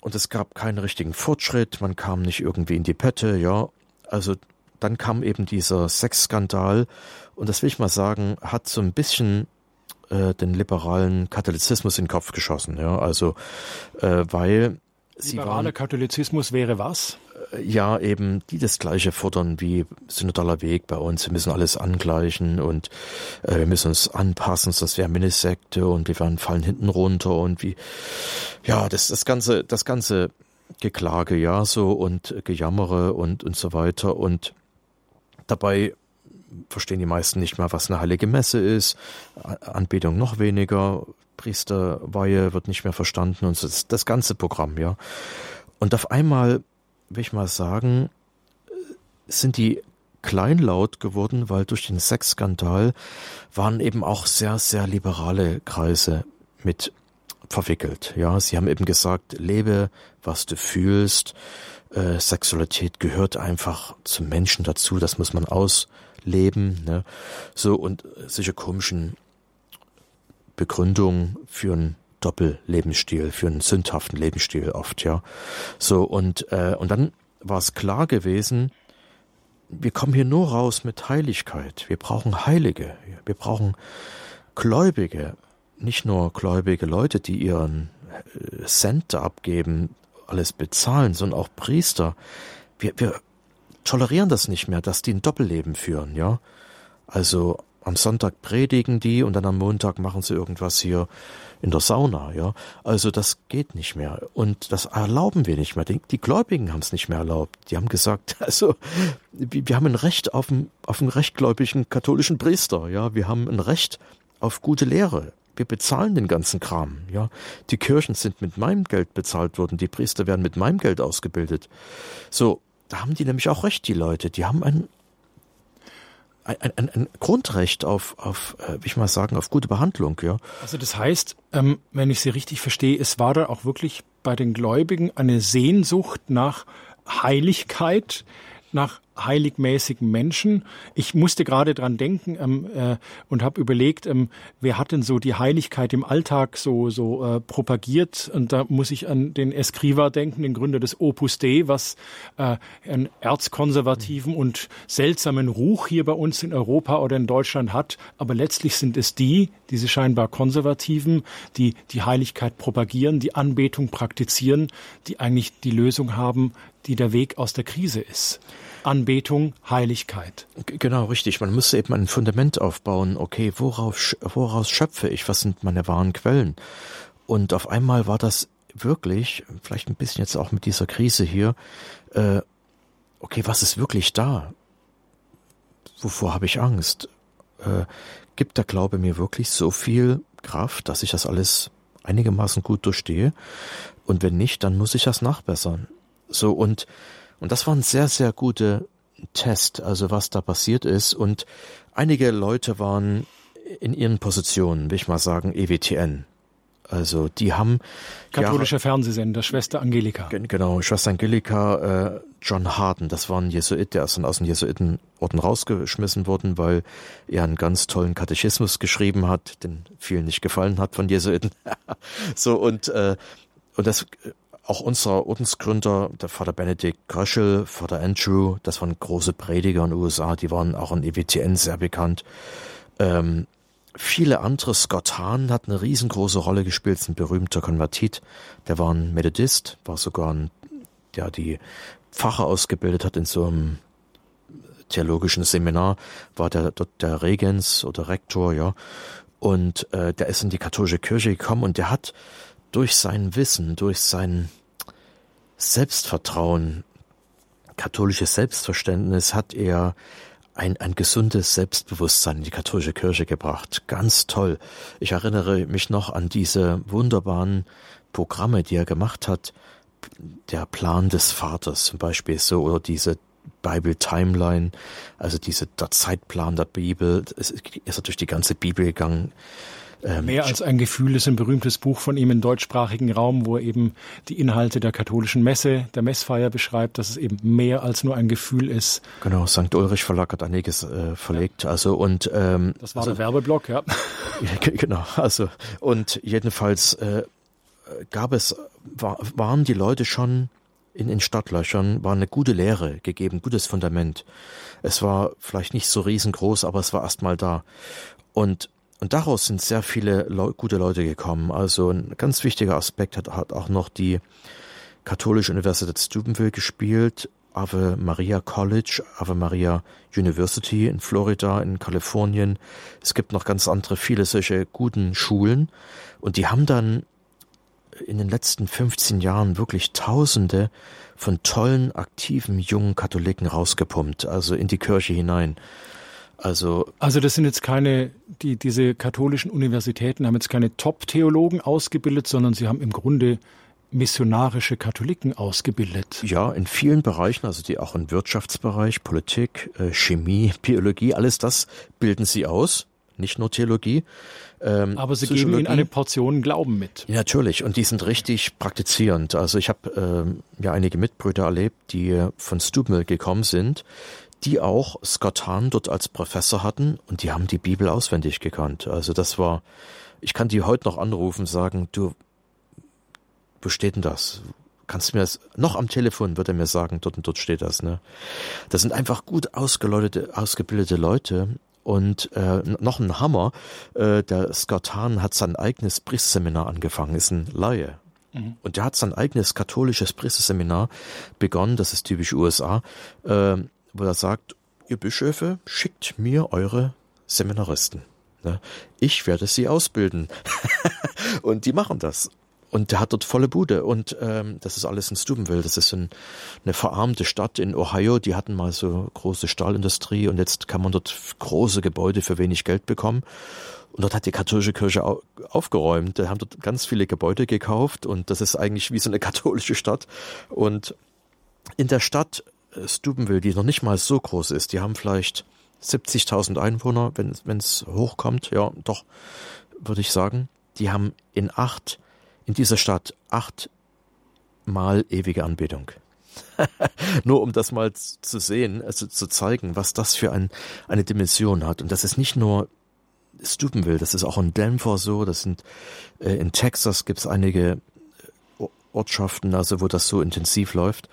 und es gab keinen richtigen Fortschritt, man kam nicht irgendwie in die Pette, ja. Also dann kam eben dieser Sexskandal und das will ich mal sagen, hat so ein bisschen äh, den liberalen Katholizismus in den Kopf geschossen, ja. Also äh, weil Liberaler Katholizismus wäre was? Ja, eben, die das Gleiche fordern wie synodaler Weg bei uns. Wir müssen alles angleichen und äh, wir müssen uns anpassen, sonst wäre Minisekte und wir werden fallen hinten runter und wie, ja, das, das ganze, das ganze Geklage, ja, so und Gejammere und, und so weiter und dabei verstehen die meisten nicht mal, was eine heilige Messe ist, Anbetung noch weniger, Priesterweihe wird nicht mehr verstanden und das, das ganze Programm, ja. Und auf einmal, will ich mal sagen, sind die kleinlaut geworden, weil durch den Sexskandal waren eben auch sehr, sehr liberale Kreise mit verwickelt. Ja, sie haben eben gesagt, lebe, was du fühlst. Äh, Sexualität gehört einfach zum Menschen dazu, das muss man ausleben. Ne? So und solche komischen Begründung für einen Doppellebensstil, für einen sündhaften Lebensstil oft, ja. So, und, äh, und dann war es klar gewesen, wir kommen hier nur raus mit Heiligkeit. Wir brauchen Heilige. Wir brauchen Gläubige. Nicht nur gläubige Leute, die ihren äh, Cent abgeben, alles bezahlen, sondern auch Priester. Wir, wir tolerieren das nicht mehr, dass die ein Doppelleben führen, ja. Also am Sonntag predigen die und dann am Montag machen sie irgendwas hier in der Sauna, ja. Also das geht nicht mehr. Und das erlauben wir nicht mehr. Die, die Gläubigen haben es nicht mehr erlaubt. Die haben gesagt, also wir haben ein Recht auf einen, auf einen rechtgläubigen katholischen Priester, ja. Wir haben ein Recht auf gute Lehre. Wir bezahlen den ganzen Kram, ja. Die Kirchen sind mit meinem Geld bezahlt worden. Die Priester werden mit meinem Geld ausgebildet. So, da haben die nämlich auch recht, die Leute. Die haben ein, ein, ein, ein Grundrecht auf, auf, äh, wie ich mal sagen, auf gute Behandlung, ja. Also das heißt, ähm, wenn ich Sie richtig verstehe, es war da auch wirklich bei den Gläubigen eine Sehnsucht nach Heiligkeit, nach heiligmäßigen Menschen. Ich musste gerade dran denken ähm, äh, und habe überlegt, ähm, wer hat denn so die Heiligkeit im Alltag so so äh, propagiert? Und da muss ich an den Escriva denken, den Gründer des Opus Dei, was äh, einen erzkonservativen und seltsamen Ruch hier bei uns in Europa oder in Deutschland hat. Aber letztlich sind es die, diese scheinbar Konservativen, die die Heiligkeit propagieren, die Anbetung praktizieren, die eigentlich die Lösung haben, die der Weg aus der Krise ist. Anbetung, Heiligkeit. Genau, richtig. Man müsste eben ein Fundament aufbauen. Okay, worauf, woraus schöpfe ich? Was sind meine wahren Quellen? Und auf einmal war das wirklich, vielleicht ein bisschen jetzt auch mit dieser Krise hier, äh, okay, was ist wirklich da? Wovor habe ich Angst? Äh, gibt der Glaube mir wirklich so viel Kraft, dass ich das alles einigermaßen gut durchstehe? Und wenn nicht, dann muss ich das nachbessern. So und und das war ein sehr, sehr guter Test, also was da passiert ist. Und einige Leute waren in ihren Positionen, will ich mal sagen, EWTN. Also die haben katholischer ja, Fernsehsender, Schwester Angelika. Genau, Schwester Angelika, äh, John Harden, das war ein Jesuit, der ist dann aus dem Jesuitenorden rausgeschmissen worden, weil er einen ganz tollen Katechismus geschrieben hat, den vielen nicht gefallen hat von Jesuiten. so und äh, und das auch unser Ordensgründer, der Vater Benedikt Kröschel, Vater Andrew, das waren große Prediger in den USA, die waren auch in EWTN sehr bekannt. Ähm, viele andere, Scott Hahn hat eine riesengroße Rolle gespielt, ein berühmter Konvertit, der war ein Methodist, war sogar ein, der die Pfarrer ausgebildet hat in so einem theologischen Seminar, war der dort der Regens oder Rektor, ja. Und äh, der ist in die katholische Kirche gekommen und der hat durch sein Wissen, durch sein Selbstvertrauen, katholisches Selbstverständnis hat er ein, ein gesundes Selbstbewusstsein in die katholische Kirche gebracht. Ganz toll. Ich erinnere mich noch an diese wunderbaren Programme, die er gemacht hat. Der Plan des Vaters zum Beispiel so oder diese Bible Timeline, also diese der Zeitplan der Bibel. Es ist durch die ganze Bibel gegangen. Ähm, Mehr als ein Gefühl ist ein berühmtes Buch von ihm im deutschsprachigen Raum, wo er eben die Inhalte der katholischen Messe, der Messfeier beschreibt, dass es eben mehr als nur ein Gefühl ist. Genau, St. Ulrich Verlag hat einiges äh, verlegt. Ja. Also und ähm, das war also, der Werbeblock, ja. genau, also und jedenfalls äh, gab es war, waren die Leute schon in den Stadtlöchern war eine gute Lehre gegeben, gutes Fundament. Es war vielleicht nicht so riesengroß, aber es war erstmal da. Und und daraus sind sehr viele Leu gute Leute gekommen. Also ein ganz wichtiger Aspekt hat, hat auch noch die Katholische Universität Steubenville gespielt, Ave Maria College, Ave Maria University in Florida, in Kalifornien. Es gibt noch ganz andere, viele solche guten Schulen. Und die haben dann in den letzten 15 Jahren wirklich Tausende von tollen, aktiven, jungen Katholiken rausgepumpt, also in die Kirche hinein. Also, also das sind jetzt keine, die, diese katholischen Universitäten haben jetzt keine Top-Theologen ausgebildet, sondern sie haben im Grunde missionarische Katholiken ausgebildet. Ja, in vielen Bereichen, also die auch im Wirtschaftsbereich, Politik, äh, Chemie, Biologie, alles das bilden sie aus, nicht nur Theologie. Ähm, Aber sie geben ihnen eine Portion Glauben mit. Ja, natürlich, und die sind richtig praktizierend. Also ich habe ähm, ja einige Mitbrüder erlebt, die von Stubmel gekommen sind, die auch Scott Hahn dort als Professor hatten und die haben die Bibel auswendig gekannt. Also das war, ich kann die heute noch anrufen, sagen, du, wo steht denn das? Kannst du mir das, noch am Telefon wird er mir sagen, dort und dort steht das, ne? Das sind einfach gut ausgeläutete, ausgebildete Leute und äh, noch ein Hammer, äh, der Scott Hahn hat sein eigenes Priesterseminar angefangen, ist ein Laie. Mhm. Und der hat sein eigenes katholisches Priesterseminar begonnen, das ist typisch USA, äh, wo er sagt, ihr Bischöfe, schickt mir eure Seminaristen. Ne? Ich werde sie ausbilden. und die machen das. Und der hat dort volle Bude. Und ähm, das ist alles in Steubenville. Das ist ein, eine verarmte Stadt in Ohio. Die hatten mal so große Stahlindustrie und jetzt kann man dort große Gebäude für wenig Geld bekommen. Und dort hat die katholische Kirche aufgeräumt. Da haben dort ganz viele Gebäude gekauft und das ist eigentlich wie so eine katholische Stadt. Und in der Stadt Steubenville, die noch nicht mal so groß ist, die haben vielleicht 70.000 Einwohner, wenn es hochkommt, ja, doch, würde ich sagen. Die haben in acht, in dieser Stadt acht Mal ewige Anbetung. Nur um das mal zu sehen, also zu zeigen, was das für ein, eine Dimension hat. Und das ist nicht nur Steubenville, das ist auch in Denver so, das sind äh, in Texas gibt es einige äh, Ortschaften, also wo das so intensiv läuft.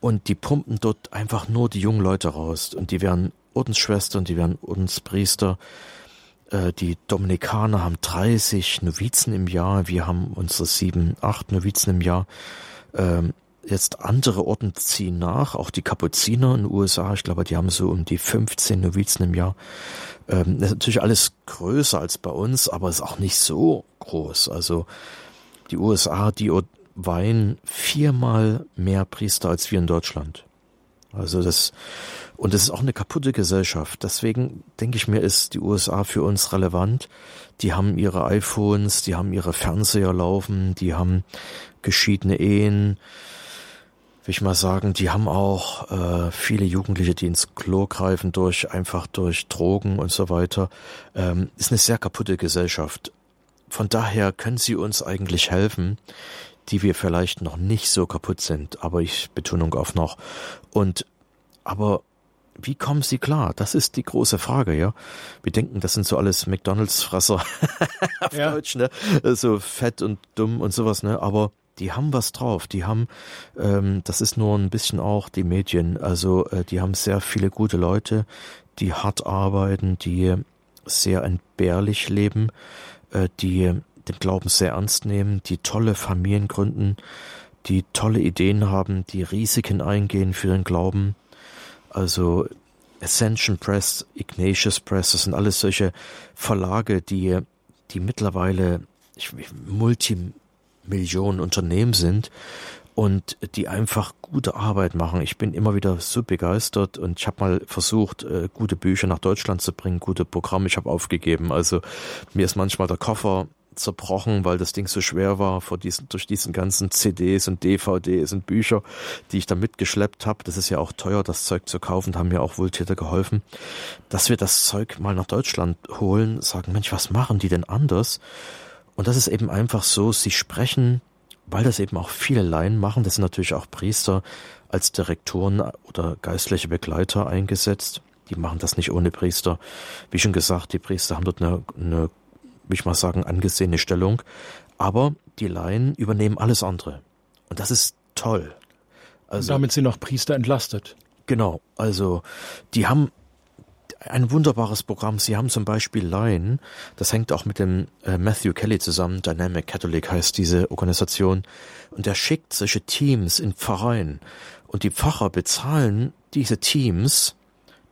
Und die pumpen dort einfach nur die jungen Leute raus. Und die werden Ordensschwestern, die werden Ordenspriester. Äh, die Dominikaner haben 30 Novizen im Jahr. Wir haben unsere sieben, acht Novizen im Jahr. Ähm, jetzt andere Orden ziehen nach, auch die Kapuziner in den USA, ich glaube, die haben so um die 15 Novizen im Jahr. Ähm, das ist natürlich alles größer als bei uns, aber ist auch nicht so groß. Also die USA, die weihen viermal mehr Priester als wir in Deutschland. Also das, und das ist auch eine kaputte Gesellschaft. Deswegen denke ich mir, ist die USA für uns relevant. Die haben ihre iPhones, die haben ihre Fernseher laufen, die haben geschiedene Ehen, will ich mal sagen, die haben auch äh, viele Jugendliche, die ins Klo greifen durch einfach durch Drogen und so weiter. Ähm, ist eine sehr kaputte Gesellschaft. Von daher können sie uns eigentlich helfen, die wir vielleicht noch nicht so kaputt sind, aber ich Betonung auf noch. Und aber wie kommen sie klar? Das ist die große Frage, ja. Wir denken, das sind so alles McDonalds-Fresser auf ja. Deutsch, ne? So fett und dumm und sowas, ne? Aber die haben was drauf. Die haben, ähm, das ist nur ein bisschen auch die Medien. Also äh, die haben sehr viele gute Leute, die hart arbeiten, die sehr entbehrlich leben, äh, die den Glauben sehr ernst nehmen, die tolle Familien gründen, die tolle Ideen haben, die Risiken eingehen für den Glauben. Also Ascension Press, Ignatius Press, das sind alles solche Verlage, die, die mittlerweile multi, Millionen Unternehmen sind und die einfach gute Arbeit machen. Ich bin immer wieder so begeistert und ich habe mal versucht, äh, gute Bücher nach Deutschland zu bringen, gute Programme. Ich habe aufgegeben. Also mir ist manchmal der Koffer zerbrochen, weil das Ding so schwer war vor diesen, durch diesen ganzen CDs und DVDs und Bücher, die ich da mitgeschleppt habe. Das ist ja auch teuer, das Zeug zu kaufen, haben mir auch Wohltäter geholfen, dass wir das Zeug mal nach Deutschland holen, sagen, Mensch, was machen die denn anders? Und das ist eben einfach so, sie sprechen, weil das eben auch viele Laien machen, das sind natürlich auch Priester als Direktoren oder geistliche Begleiter eingesetzt. Die machen das nicht ohne Priester. Wie schon gesagt, die Priester haben dort eine, eine will ich mal sagen, angesehene Stellung. Aber die Laien übernehmen alles andere. Und das ist toll. Also, Und damit sind auch Priester entlastet. Genau. Also, die haben ein wunderbares Programm. Sie haben zum Beispiel Line, das hängt auch mit dem äh, Matthew Kelly zusammen, Dynamic Catholic heißt diese Organisation, und er schickt solche Teams in Pfarreien. Und die Pfarrer bezahlen diese Teams,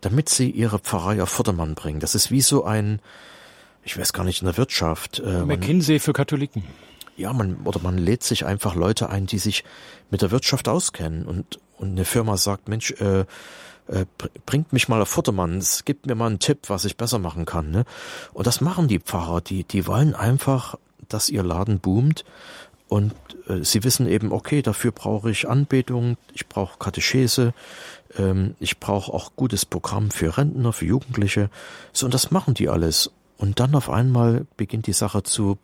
damit sie ihre Pfarrei auf Vordermann bringen. Das ist wie so ein, ich weiß gar nicht, in der Wirtschaft. Äh, McKinsey für Katholiken. Ja, man, oder man lädt sich einfach Leute ein, die sich mit der Wirtschaft auskennen und, und eine Firma sagt, Mensch, äh, äh, bringt mich mal auf Futtermann, es gibt mir mal einen Tipp, was ich besser machen kann. Ne? Und das machen die Pfarrer, die, die wollen einfach, dass ihr Laden boomt und äh, sie wissen eben, okay, dafür brauche ich Anbetung, ich brauche Katechese, ähm, ich brauche auch gutes Programm für Rentner, für Jugendliche. So, und das machen die alles. Und dann auf einmal beginnt die Sache zu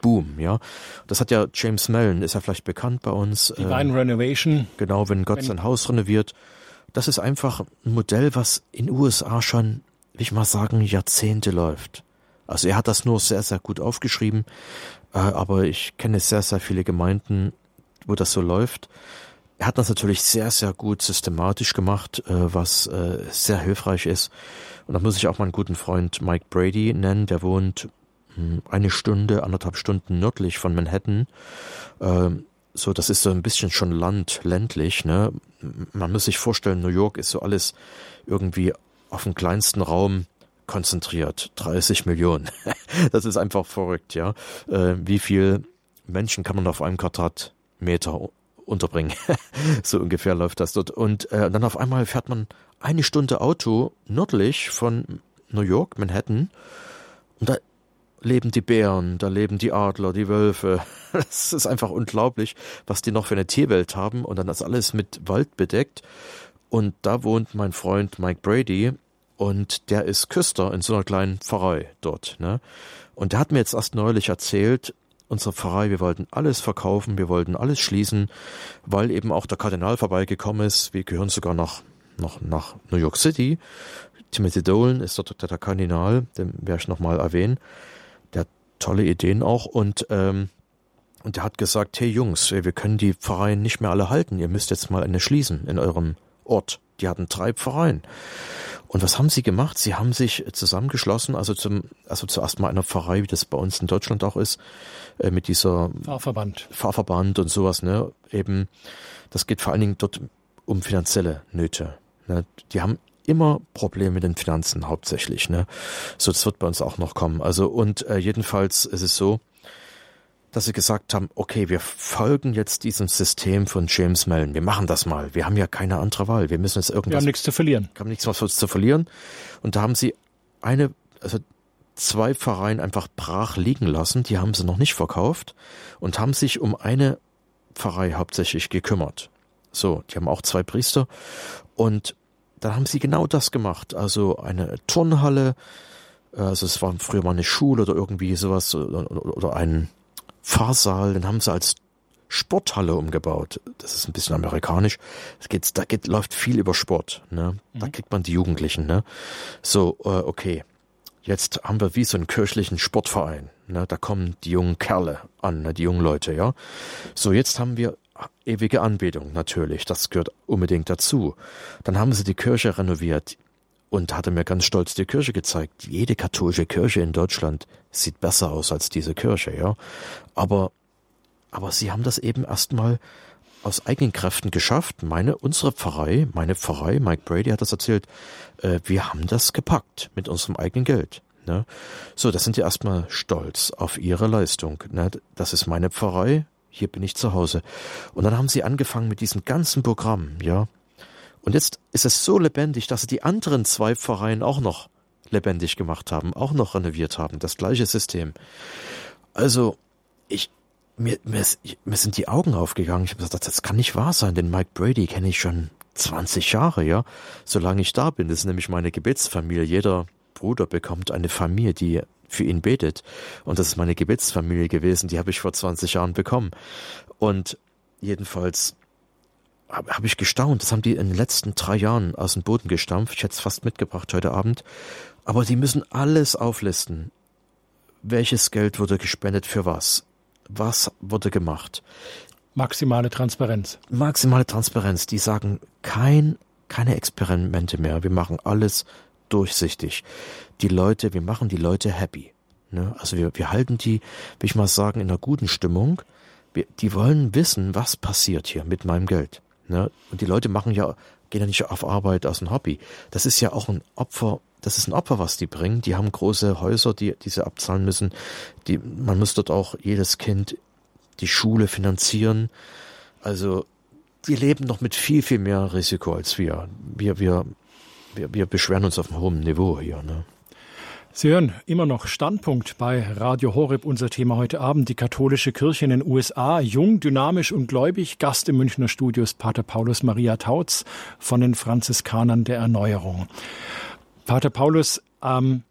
Boom, ja. Das hat ja James Mellon, ist ja vielleicht bekannt bei uns. Divine äh, Renovation. Genau, wenn Gott wenn sein Haus renoviert das ist einfach ein Modell, was in USA schon, will ich mal sagen, Jahrzehnte läuft. Also er hat das nur sehr, sehr gut aufgeschrieben, äh, aber ich kenne sehr, sehr viele Gemeinden, wo das so läuft. Er hat das natürlich sehr, sehr gut systematisch gemacht, äh, was äh, sehr hilfreich ist. Und da muss ich auch meinen guten Freund Mike Brady nennen, der wohnt hm, eine Stunde, anderthalb Stunden nördlich von Manhattan. Ähm, so, das ist so ein bisschen schon Land, ländlich, ne? Man muss sich vorstellen, New York ist so alles irgendwie auf dem kleinsten Raum konzentriert. 30 Millionen. das ist einfach verrückt, ja. Äh, wie viel Menschen kann man auf einem Quadratmeter unterbringen? so ungefähr läuft das dort. Und äh, dann auf einmal fährt man eine Stunde Auto nördlich von New York, Manhattan. Und da leben die Bären, da leben die Adler, die Wölfe. Das ist einfach unglaublich, was die noch für eine Tierwelt haben. Und dann ist alles mit Wald bedeckt. Und da wohnt mein Freund Mike Brady und der ist Küster in so einer kleinen Pfarrei dort. Ne? Und der hat mir jetzt erst neulich erzählt, unsere Pfarrei, wir wollten alles verkaufen, wir wollten alles schließen, weil eben auch der Kardinal vorbeigekommen ist. Wir gehören sogar nach, nach, nach New York City. Timothy Dolan ist dort der Kardinal, den werde ich nochmal erwähnen. Der hat tolle Ideen auch und, ähm, und der hat gesagt, hey Jungs, wir können die Pfarreien nicht mehr alle halten, ihr müsst jetzt mal eine schließen in eurem Ort. Die hatten drei Pfarreien. Und was haben sie gemacht? Sie haben sich zusammengeschlossen, also zum, also zuerst mal einer Pfarrei, wie das bei uns in Deutschland auch ist, äh, mit dieser Fahrverband. Fahrverband und sowas, ne? Eben, das geht vor allen Dingen dort um finanzielle Nöte. Ne? Die haben immer Probleme mit den Finanzen hauptsächlich, ne? So, das wird bei uns auch noch kommen. Also, und äh, jedenfalls ist es so, dass sie gesagt haben, okay, wir folgen jetzt diesem System von James Mellon. Wir machen das mal. Wir haben ja keine andere Wahl. Wir müssen jetzt irgendwas. Wir haben nichts zu verlieren. Wir haben nichts was zu verlieren. Und da haben sie eine, also zwei Pfarreien einfach brach liegen lassen. Die haben sie noch nicht verkauft und haben sich um eine Pfarrei hauptsächlich gekümmert. So, die haben auch zwei Priester und dann haben sie genau das gemacht. Also eine Turnhalle, also es war früher mal eine Schule oder irgendwie sowas oder, oder ein Fahrsaal, den haben sie als Sporthalle umgebaut. Das ist ein bisschen amerikanisch. Es geht, da geht, läuft viel über Sport. Ne? Da mhm. kriegt man die Jugendlichen. Ne? So, äh, okay. Jetzt haben wir wie so einen kirchlichen Sportverein. Ne? Da kommen die jungen Kerle an, ne? die jungen Leute, ja. So, jetzt haben wir ewige Anbetung, natürlich. Das gehört unbedingt dazu. Dann haben sie die Kirche renoviert und hatte mir ganz stolz die Kirche gezeigt. Jede katholische Kirche in Deutschland sieht besser aus als diese Kirche, ja. Aber, aber sie haben das eben erstmal aus eigenen Kräften geschafft. Meine, unsere Pfarrei, meine Pfarrei, Mike Brady hat das erzählt, äh, wir haben das gepackt mit unserem eigenen Geld. Ne? So, das sind die erstmal stolz auf ihre Leistung. Ne? Das ist meine Pfarrei, hier bin ich zu Hause. Und dann haben sie angefangen mit diesem ganzen Programm, ja. Und jetzt ist es so lebendig, dass sie die anderen zwei Pfarreien auch noch lebendig gemacht haben, auch noch renoviert haben, das gleiche System. Also, ich, mir, mir, mir sind die Augen aufgegangen. Ich habe gesagt, das kann nicht wahr sein, denn Mike Brady kenne ich schon 20 Jahre, ja, solange ich da bin. Das ist nämlich meine Gebetsfamilie. Jeder Bruder bekommt eine Familie, die für ihn betet. Und das ist meine Gebetsfamilie gewesen, die habe ich vor 20 Jahren bekommen. Und jedenfalls habe hab ich gestaunt. Das haben die in den letzten drei Jahren aus dem Boden gestampft. Ich hätte es fast mitgebracht heute Abend. Aber die müssen alles auflisten. Welches Geld wurde gespendet für was? Was wurde gemacht? Maximale Transparenz. Maximale Transparenz. Die sagen kein, keine Experimente mehr. Wir machen alles durchsichtig. Die Leute, wir machen die Leute happy. Ne? Also wir, wir halten die, will ich mal sagen, in einer guten Stimmung. Wir, die wollen wissen, was passiert hier mit meinem Geld. Ne? Und die Leute machen ja, gehen ja nicht auf Arbeit aus einem Hobby. Das ist ja auch ein Opfer, das ist ein Opfer, was die bringen. Die haben große Häuser, die, die sie abzahlen müssen. Die, man muss dort auch jedes Kind die Schule finanzieren. Also, die leben noch mit viel, viel mehr Risiko als wir. Wir, wir, wir, wir beschweren uns auf einem hohen Niveau hier, ne? Sie hören immer noch Standpunkt bei Radio Horeb. Unser Thema heute Abend, die katholische Kirche in den USA. Jung, dynamisch und gläubig. Gast im Münchner Studios Pater Paulus Maria Tautz von den Franziskanern der Erneuerung. Pater Paulus, ähm,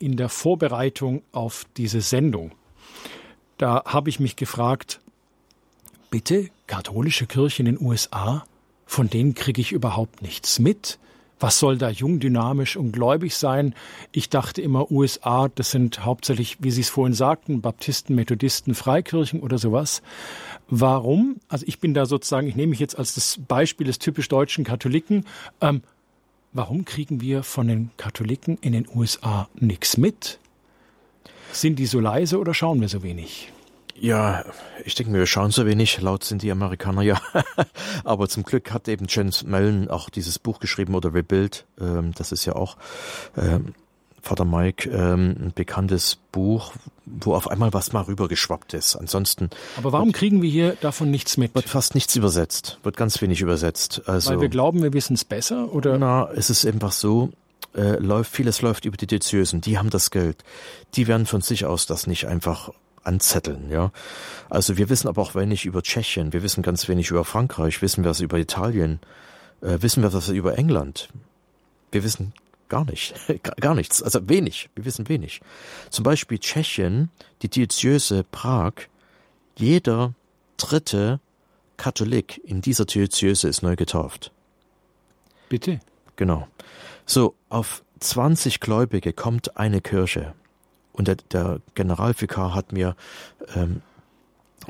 in der Vorbereitung auf diese Sendung, da habe ich mich gefragt, bitte, katholische Kirche in den USA, von denen kriege ich überhaupt nichts mit. Was soll da jung, dynamisch und gläubig sein? Ich dachte immer, USA, das sind hauptsächlich, wie Sie es vorhin sagten, Baptisten, Methodisten, Freikirchen oder sowas. Warum? Also ich bin da sozusagen, ich nehme mich jetzt als das Beispiel des typisch deutschen Katholiken. Ähm, warum kriegen wir von den Katholiken in den USA nichts mit? Sind die so leise oder schauen wir so wenig? Ja, ich denke mir, wir schauen so wenig, laut sind die Amerikaner ja. Aber zum Glück hat eben James Mellon auch dieses Buch geschrieben oder Rebuild. Ähm, das ist ja auch ähm, Vater Mike ähm, ein bekanntes Buch, wo auf einmal was mal rübergeschwappt ist. Ansonsten. Aber warum wird, kriegen wir hier davon nichts mit? Wird fast nichts übersetzt, wird ganz wenig übersetzt. Also, Weil wir glauben, wir wissen es besser, oder? Na, es ist einfach so, äh, läuft, vieles läuft über die Diözesen, die haben das Geld. Die werden von sich aus das nicht einfach anzetteln, ja. Also wir wissen aber auch wenig über Tschechien, wir wissen ganz wenig über Frankreich, wissen wir was über Italien, äh, wissen wir was über England. Wir wissen gar nicht, gar nichts, also wenig, wir wissen wenig. Zum Beispiel Tschechien, die Diözese Prag, Jeder dritte Katholik in dieser Diözese ist neu getauft. Bitte? Genau. So, auf 20 Gläubige kommt eine Kirche. Und der, der Generalvikar hat mir, ähm,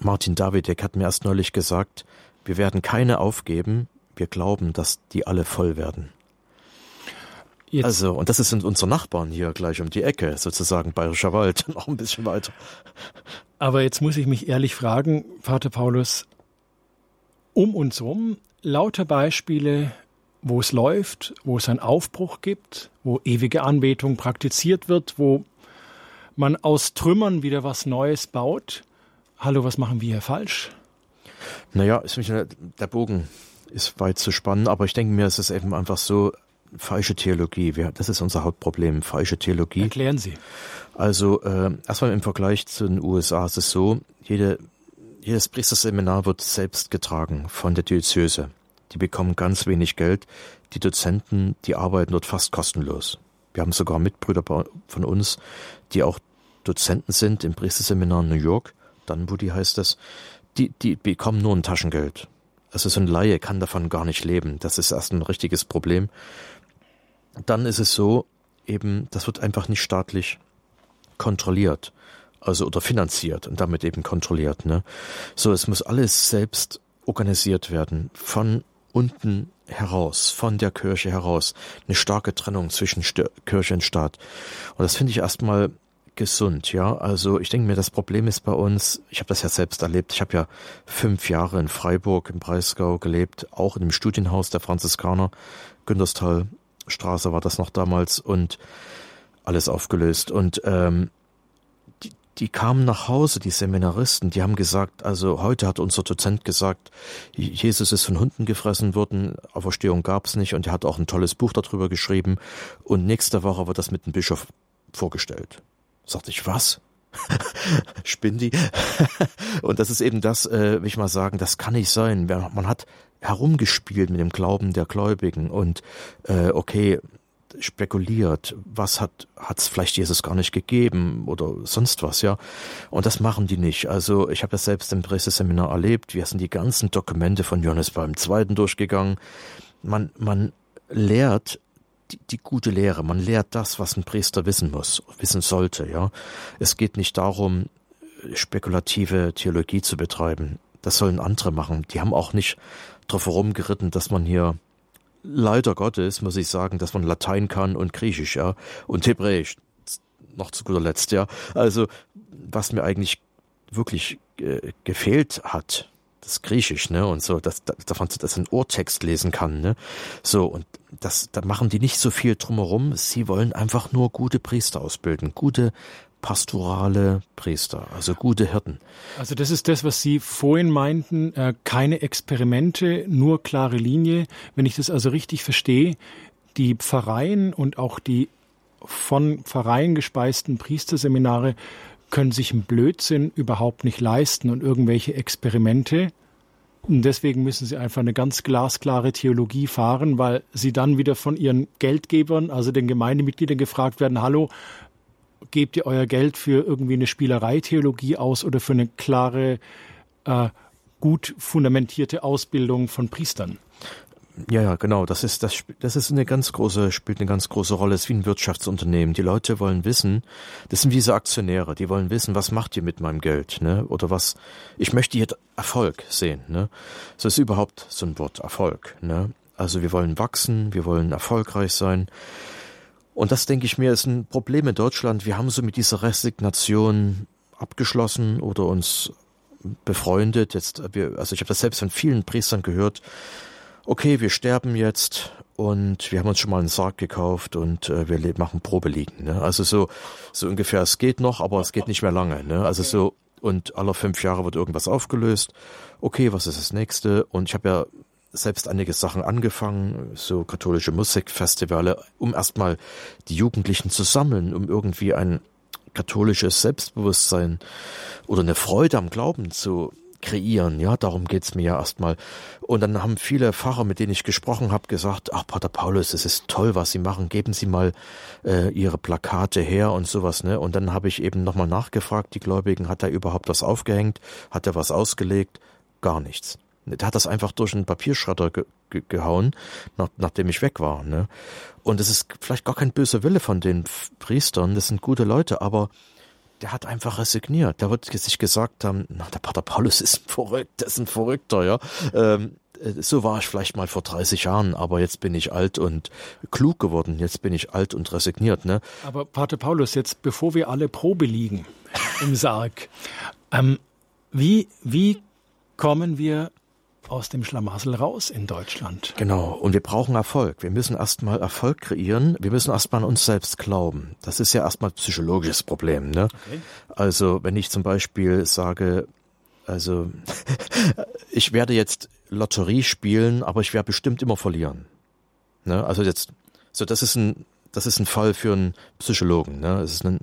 Martin Davidek hat mir erst neulich gesagt, wir werden keine aufgeben, wir glauben, dass die alle voll werden. Jetzt. Also, und das sind unsere Nachbarn hier gleich um die Ecke, sozusagen Bayerischer Wald, noch ein bisschen weiter. Aber jetzt muss ich mich ehrlich fragen, Vater Paulus, um uns rum lauter Beispiele, wo es läuft, wo es einen Aufbruch gibt, wo ewige Anbetung praktiziert wird, wo man aus Trümmern wieder was Neues baut. Hallo, was machen wir hier falsch? Naja, ist mich, der Bogen ist weit zu spannen, aber ich denke mir, es ist eben einfach so, falsche Theologie. das ist unser Hauptproblem, falsche Theologie. Erklären Sie. Also äh, erstmal im Vergleich zu den USA ist es so, jede, jedes Priesterseminar wird selbst getragen von der Diözese. Die bekommen ganz wenig Geld. Die Dozenten, die arbeiten dort fast kostenlos. Wir haben sogar Mitbrüder von uns, die auch Dozenten sind im Priesterseminar in New York, Dunwoody heißt es, die, die bekommen nur ein Taschengeld. Also so ein Laie kann davon gar nicht leben. Das ist erst ein richtiges Problem. Dann ist es so, eben, das wird einfach nicht staatlich kontrolliert. Also oder finanziert und damit eben kontrolliert. Ne? So, es muss alles selbst organisiert werden. Von unten heraus, von der Kirche heraus. Eine starke Trennung zwischen Kirche und Staat. Und das finde ich erstmal gesund, ja. Also ich denke mir, das Problem ist bei uns, ich habe das ja selbst erlebt, ich habe ja fünf Jahre in Freiburg im Breisgau gelebt, auch in dem Studienhaus der Franziskaner, Günterstal Straße war das noch damals und alles aufgelöst. Und ähm, die, die kamen nach Hause, die Seminaristen, die haben gesagt, also heute hat unser Dozent gesagt, Jesus ist von Hunden gefressen worden, Auferstehung gab's nicht und er hat auch ein tolles Buch darüber geschrieben und nächste Woche wird das mit dem Bischof vorgestellt. Sagte ich, was? Spindi. und das ist eben das, äh, will ich mal sagen, das kann nicht sein. Man hat herumgespielt mit dem Glauben der Gläubigen und äh, okay, spekuliert, was hat hat's vielleicht Jesus gar nicht gegeben oder sonst was, ja. Und das machen die nicht. Also ich habe das selbst im Presseseminar erlebt. Wir sind die ganzen Dokumente von Johannes beim Zweiten durchgegangen. Man man lehrt die, die gute Lehre. Man lehrt das, was ein Priester wissen muss, wissen sollte. Ja, es geht nicht darum, spekulative Theologie zu betreiben. Das sollen andere machen. Die haben auch nicht drauf herumgeritten, dass man hier leider Gottes muss ich sagen, dass man Latein kann und Griechisch, ja, und Hebräisch noch zu guter Letzt, ja. Also was mir eigentlich wirklich äh, gefehlt hat, das Griechisch, ne, und so, dass, dass man das in Ohrtext lesen kann, ne, so, und das, da machen die nicht so viel drumherum, sie wollen einfach nur gute Priester ausbilden, gute pastorale Priester, also gute Hirten. Also das ist das, was Sie vorhin meinten, äh, keine Experimente, nur klare Linie. Wenn ich das also richtig verstehe, die Pfarreien und auch die von Pfarreien gespeisten Priesterseminare können sich einen Blödsinn überhaupt nicht leisten und irgendwelche Experimente. Und deswegen müssen sie einfach eine ganz glasklare Theologie fahren, weil sie dann wieder von ihren Geldgebern, also den Gemeindemitgliedern gefragt werden, hallo, gebt ihr euer Geld für irgendwie eine Spielereitheologie aus oder für eine klare, äh, gut fundamentierte Ausbildung von Priestern? Ja, ja, genau. Das ist, das, das ist eine ganz große, spielt eine ganz große Rolle. Es ist wie ein Wirtschaftsunternehmen. Die Leute wollen wissen, das sind diese Aktionäre, die wollen wissen, was macht ihr mit meinem Geld, ne? Oder was, ich möchte hier Erfolg sehen, ne? So ist überhaupt so ein Wort, Erfolg, ne? Also wir wollen wachsen, wir wollen erfolgreich sein. Und das, denke ich mir, ist ein Problem in Deutschland. Wir haben so mit dieser Resignation abgeschlossen oder uns befreundet. Jetzt, also ich habe das selbst von vielen Priestern gehört, okay, wir sterben jetzt und wir haben uns schon mal einen Sarg gekauft und äh, wir machen Probeliegen. Ne? Also so, so ungefähr, es geht noch, aber es geht nicht mehr lange. Ne? Also so, und alle fünf Jahre wird irgendwas aufgelöst. Okay, was ist das nächste? Und ich habe ja selbst einige Sachen angefangen, so katholische Musikfestivale, um erstmal die Jugendlichen zu sammeln, um irgendwie ein katholisches Selbstbewusstsein oder eine Freude am Glauben zu kreieren, ja, darum geht's mir ja erstmal. Und dann haben viele Pfarrer, mit denen ich gesprochen habe, gesagt, ach Pater Paulus, es ist toll, was Sie machen, geben Sie mal äh, Ihre Plakate her und sowas, ne? Und dann habe ich eben nochmal nachgefragt, die Gläubigen, hat er überhaupt was aufgehängt, hat er was ausgelegt? Gar nichts. Der hat das einfach durch einen Papierschredder ge ge gehauen, nach, nachdem ich weg war. Ne? Und es ist vielleicht gar kein böser Wille von den Priestern, das sind gute Leute, aber der hat einfach resigniert. Der wird sich gesagt haben, na, der Pater Paulus ist verrückt, der ist ein Verrückter, ja. Ähm, äh, so war ich vielleicht mal vor 30 Jahren, aber jetzt bin ich alt und klug geworden. Jetzt bin ich alt und resigniert, ne? Aber Pater Paulus, jetzt bevor wir alle Probe liegen im Sarg, ähm, wie, wie kommen wir aus dem Schlamassel raus in Deutschland. Genau. Und wir brauchen Erfolg. Wir müssen erstmal Erfolg kreieren. Wir müssen erstmal an uns selbst glauben. Das ist ja erstmal ein psychologisches Problem. Ne? Okay. Also wenn ich zum Beispiel sage, also ich werde jetzt Lotterie spielen, aber ich werde bestimmt immer verlieren. Ne? Also jetzt, so das ist ein, das ist ein Fall für einen Psychologen. Ne? Das ist eine,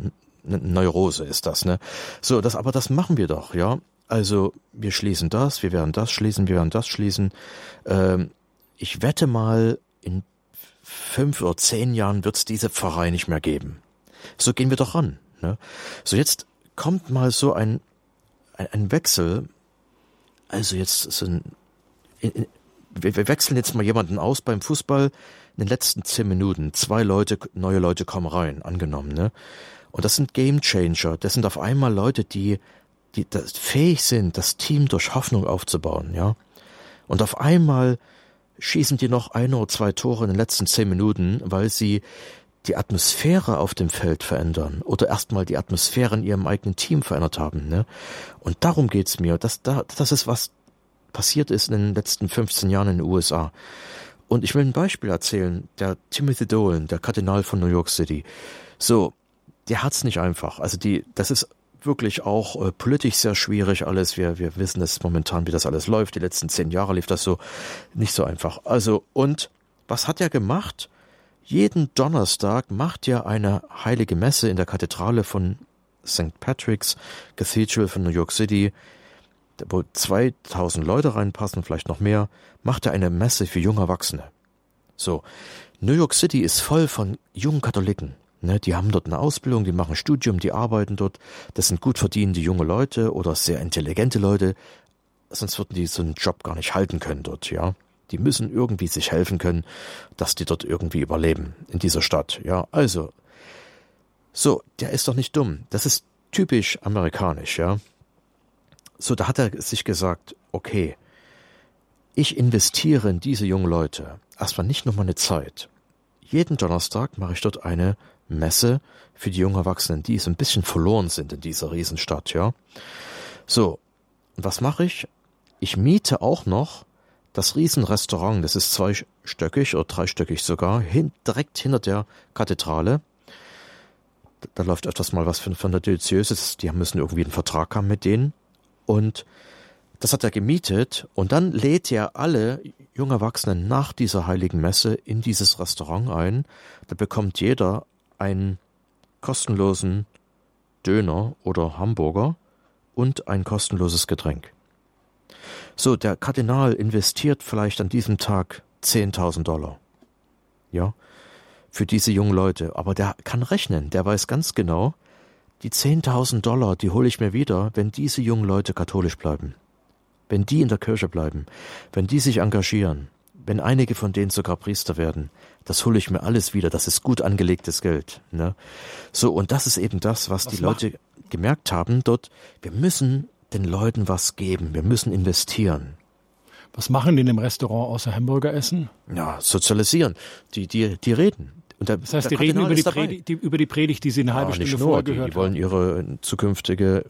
eine Neurose, ist das. Ne? So, das, aber das machen wir doch, ja. Also wir schließen das, wir werden das schließen, wir werden das schließen. Ähm, ich wette mal, in fünf oder zehn Jahren wird es diese Pfarrei nicht mehr geben. So gehen wir doch ran. Ne? So jetzt kommt mal so ein, ein, ein Wechsel. Also jetzt ein, in, in, wir, wir wechseln jetzt mal jemanden aus beim Fußball. In den letzten zehn Minuten zwei Leute, neue Leute kommen rein, angenommen. Ne? Und das sind Game Changer. Das sind auf einmal Leute, die die das fähig sind, das Team durch Hoffnung aufzubauen, ja. Und auf einmal schießen die noch ein oder zwei Tore in den letzten zehn Minuten, weil sie die Atmosphäre auf dem Feld verändern oder erstmal die Atmosphäre in ihrem eigenen Team verändert haben. Ne? Und darum geht's mir. Das, das ist, was passiert ist in den letzten 15 Jahren in den USA. Und ich will ein Beispiel erzählen. Der Timothy Dolan, der Kardinal von New York City. So, der hat's nicht einfach. Also die, das ist wirklich auch äh, politisch sehr schwierig alles. Wir, wir wissen es momentan, wie das alles läuft. Die letzten zehn Jahre lief das so nicht so einfach. Also, und was hat er gemacht? Jeden Donnerstag macht er eine heilige Messe in der Kathedrale von St. Patrick's Cathedral von New York City, wo 2000 Leute reinpassen, vielleicht noch mehr, macht er eine Messe für junge Erwachsene. So. New York City ist voll von jungen Katholiken. Ne, die haben dort eine Ausbildung, die machen Studium, die arbeiten dort. Das sind gut verdienende junge Leute oder sehr intelligente Leute. Sonst würden die so einen Job gar nicht halten können dort, ja. Die müssen irgendwie sich helfen können, dass die dort irgendwie überleben in dieser Stadt, ja. Also, so, der ist doch nicht dumm. Das ist typisch amerikanisch, ja. So, da hat er sich gesagt, okay, ich investiere in diese jungen Leute erstmal nicht nur meine Zeit. Jeden Donnerstag mache ich dort eine Messe für die jungen Erwachsenen, die so ein bisschen verloren sind in dieser Riesenstadt, ja. So, was mache ich? Ich miete auch noch das Riesenrestaurant, das ist zweistöckig oder dreistöckig sogar, hin, direkt hinter der Kathedrale. Da, da läuft öfters mal was von, von der Diözese, die müssen irgendwie einen Vertrag haben mit denen. Und das hat er gemietet und dann lädt er alle junge Erwachsenen nach dieser heiligen Messe in dieses Restaurant ein. Da bekommt jeder einen kostenlosen Döner oder Hamburger und ein kostenloses Getränk. So, der Kardinal investiert vielleicht an diesem Tag 10.000 Dollar. Ja, für diese jungen Leute. Aber der kann rechnen. Der weiß ganz genau, die 10.000 Dollar, die hole ich mir wieder, wenn diese jungen Leute katholisch bleiben. Wenn die in der Kirche bleiben. Wenn die sich engagieren. Wenn einige von denen sogar Priester werden, das hole ich mir alles wieder. Das ist gut angelegtes Geld. Ne? So, und das ist eben das, was, was die macht? Leute gemerkt haben dort. Wir müssen den Leuten was geben. Wir müssen investieren. Was machen die in dem Restaurant außer Hamburger essen? Ja, sozialisieren. Die, die, die reden. Der, das heißt, die reden über die, Predigt, die, über die Predigt, die sie eine halbe ja, Stunde vorher gehört Die wollen ihre zukünftige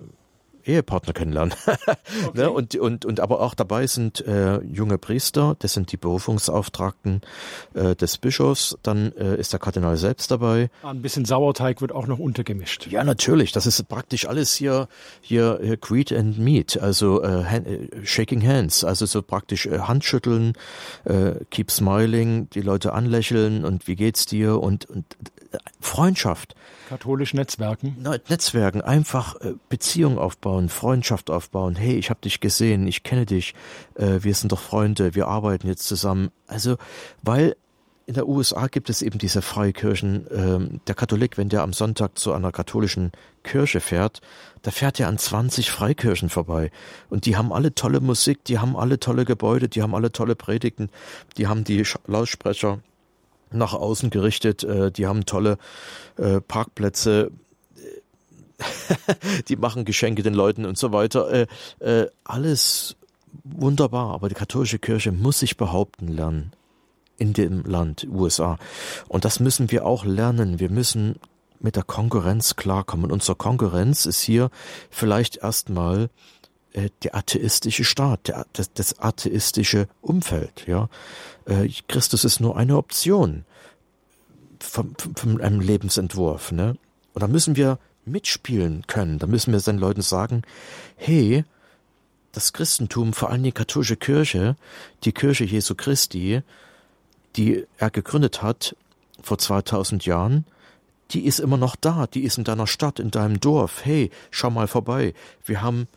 Ehepartner kennenlernen. Okay. ne? und, und, und aber auch dabei sind äh, junge Priester, das sind die Berufungsauftragten äh, des Bischofs, dann äh, ist der Kardinal selbst dabei. Ah, ein bisschen Sauerteig wird auch noch untergemischt. Ja, natürlich. Das ist praktisch alles hier, hier, hier Greet and Meet, also äh, hand, äh, Shaking Hands, also so praktisch äh, Handschütteln, äh, Keep Smiling, die Leute anlächeln und wie geht's dir und, und Freundschaft. Katholisch Netzwerken. Netzwerken, einfach äh, Beziehung aufbauen, Freundschaft aufbauen. Hey, ich habe dich gesehen, ich kenne dich, äh, wir sind doch Freunde, wir arbeiten jetzt zusammen. Also, weil in der USA gibt es eben diese Freikirchen. Ähm, der Katholik, wenn der am Sonntag zu einer katholischen Kirche fährt, da fährt er an 20 Freikirchen vorbei. Und die haben alle tolle Musik, die haben alle tolle Gebäude, die haben alle tolle Predigten, die haben die Lautsprecher nach außen gerichtet, äh, die haben tolle äh, Parkplätze, die machen Geschenke den Leuten und so weiter. Äh, äh, alles wunderbar, aber die katholische Kirche muss sich behaupten lernen in dem Land USA. Und das müssen wir auch lernen. Wir müssen mit der Konkurrenz klarkommen. Unsere Konkurrenz ist hier vielleicht erstmal der atheistische Staat, der, das, das atheistische Umfeld. Ja, äh, Christus ist nur eine Option von, von einem Lebensentwurf. Ne? Und da müssen wir mitspielen können. Da müssen wir den Leuten sagen: Hey, das Christentum, vor allem die katholische Kirche, die Kirche Jesu Christi, die er gegründet hat vor 2000 Jahren, die ist immer noch da, die ist in deiner Stadt, in deinem Dorf. Hey, schau mal vorbei. Wir haben